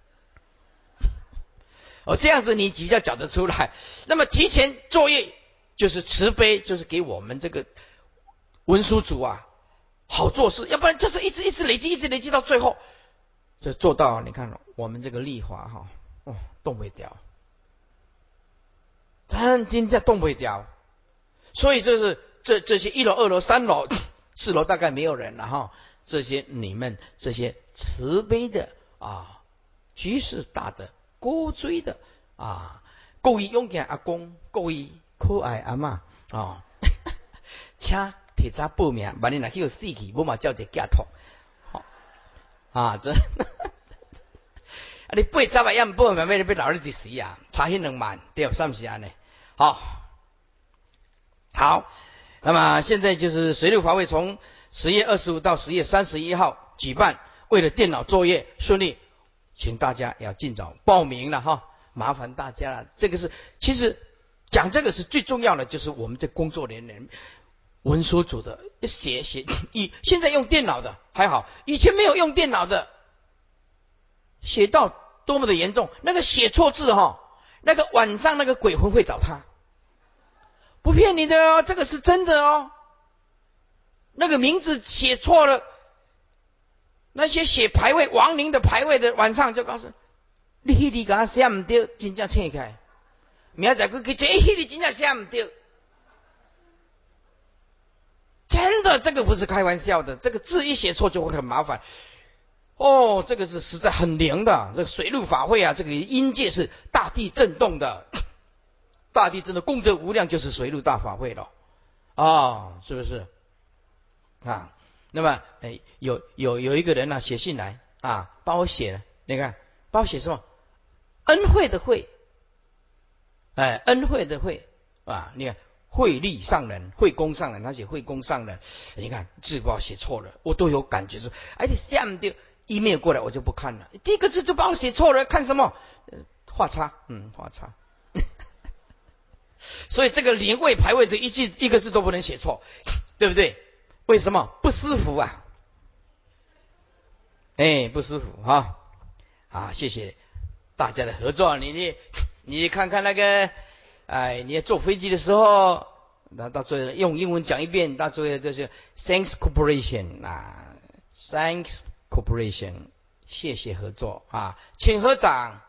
哦，这样子你比较缴得出来。那么提前作业就是慈悲，就是给我们这个文书组啊好做事，要不然就是一直一直累积，一直累积到最后就做到。你看我们这个丽华哈，哦，动不掉。真金价动不掉，所以这是这这些一楼、二楼、三楼、四楼大概没有人了哈。这些你们这些慈悲的啊，居士大的、高追的啊，故意勇敢阿公，故意可爱阿妈啊，请提早报名，万一若去有死去，无嘛叫只假托。好啊，这啊你八十万也唔报名，要被老日子死啊，差迄两万，对，算不是安尼？好，好，那么现在就是水陆法会从十月二十五到十月三十一号举办，为了电脑作业顺利，请大家要尽早报名了哈，麻烦大家了。这个是其实讲这个是最重要的，就是我们这工作人员文书组的写写，以现在用电脑的还好，以前没有用电脑的，写到多么的严重，那个写错字哈，那个晚上那个鬼魂会找他。不骗你的哦，这个是真的哦。那个名字写错了，那些写牌位亡灵的牌位的，晚上就告诉你，迄里刚写唔对，真正切开。明仔载去去，迄里真正写唔对，真的，这个不是开玩笑的，这个字一写错就会很麻烦。哦，这个是实在很灵的，这个水陆法会啊，这个音界是大地震动的。大地震的功德无量，就是水陆大法会了啊，是不是啊？那么，哎，有有有一个人呢，写信来啊，帮我写，你看，帮我写什么？恩惠的惠，哎，恩惠的惠啊，你看，惠利上人，惠公上人，他写惠公上人，你看字不好写错了，我都有感觉说，哎，你下面的一面过来，我就不看了，第一个字就帮我写错了，看什么？画叉，嗯，画叉。所以这个灵位排位这一句一个字都不能写错，对不对？为什么不舒服啊？哎，不舒服哈！啊，谢谢大家的合作。你你你看看那个，哎你要坐飞机的时候那到时候用英文讲一遍到时候就是 thanks cooperation 啊 thanks cooperation 谢谢合作啊请合掌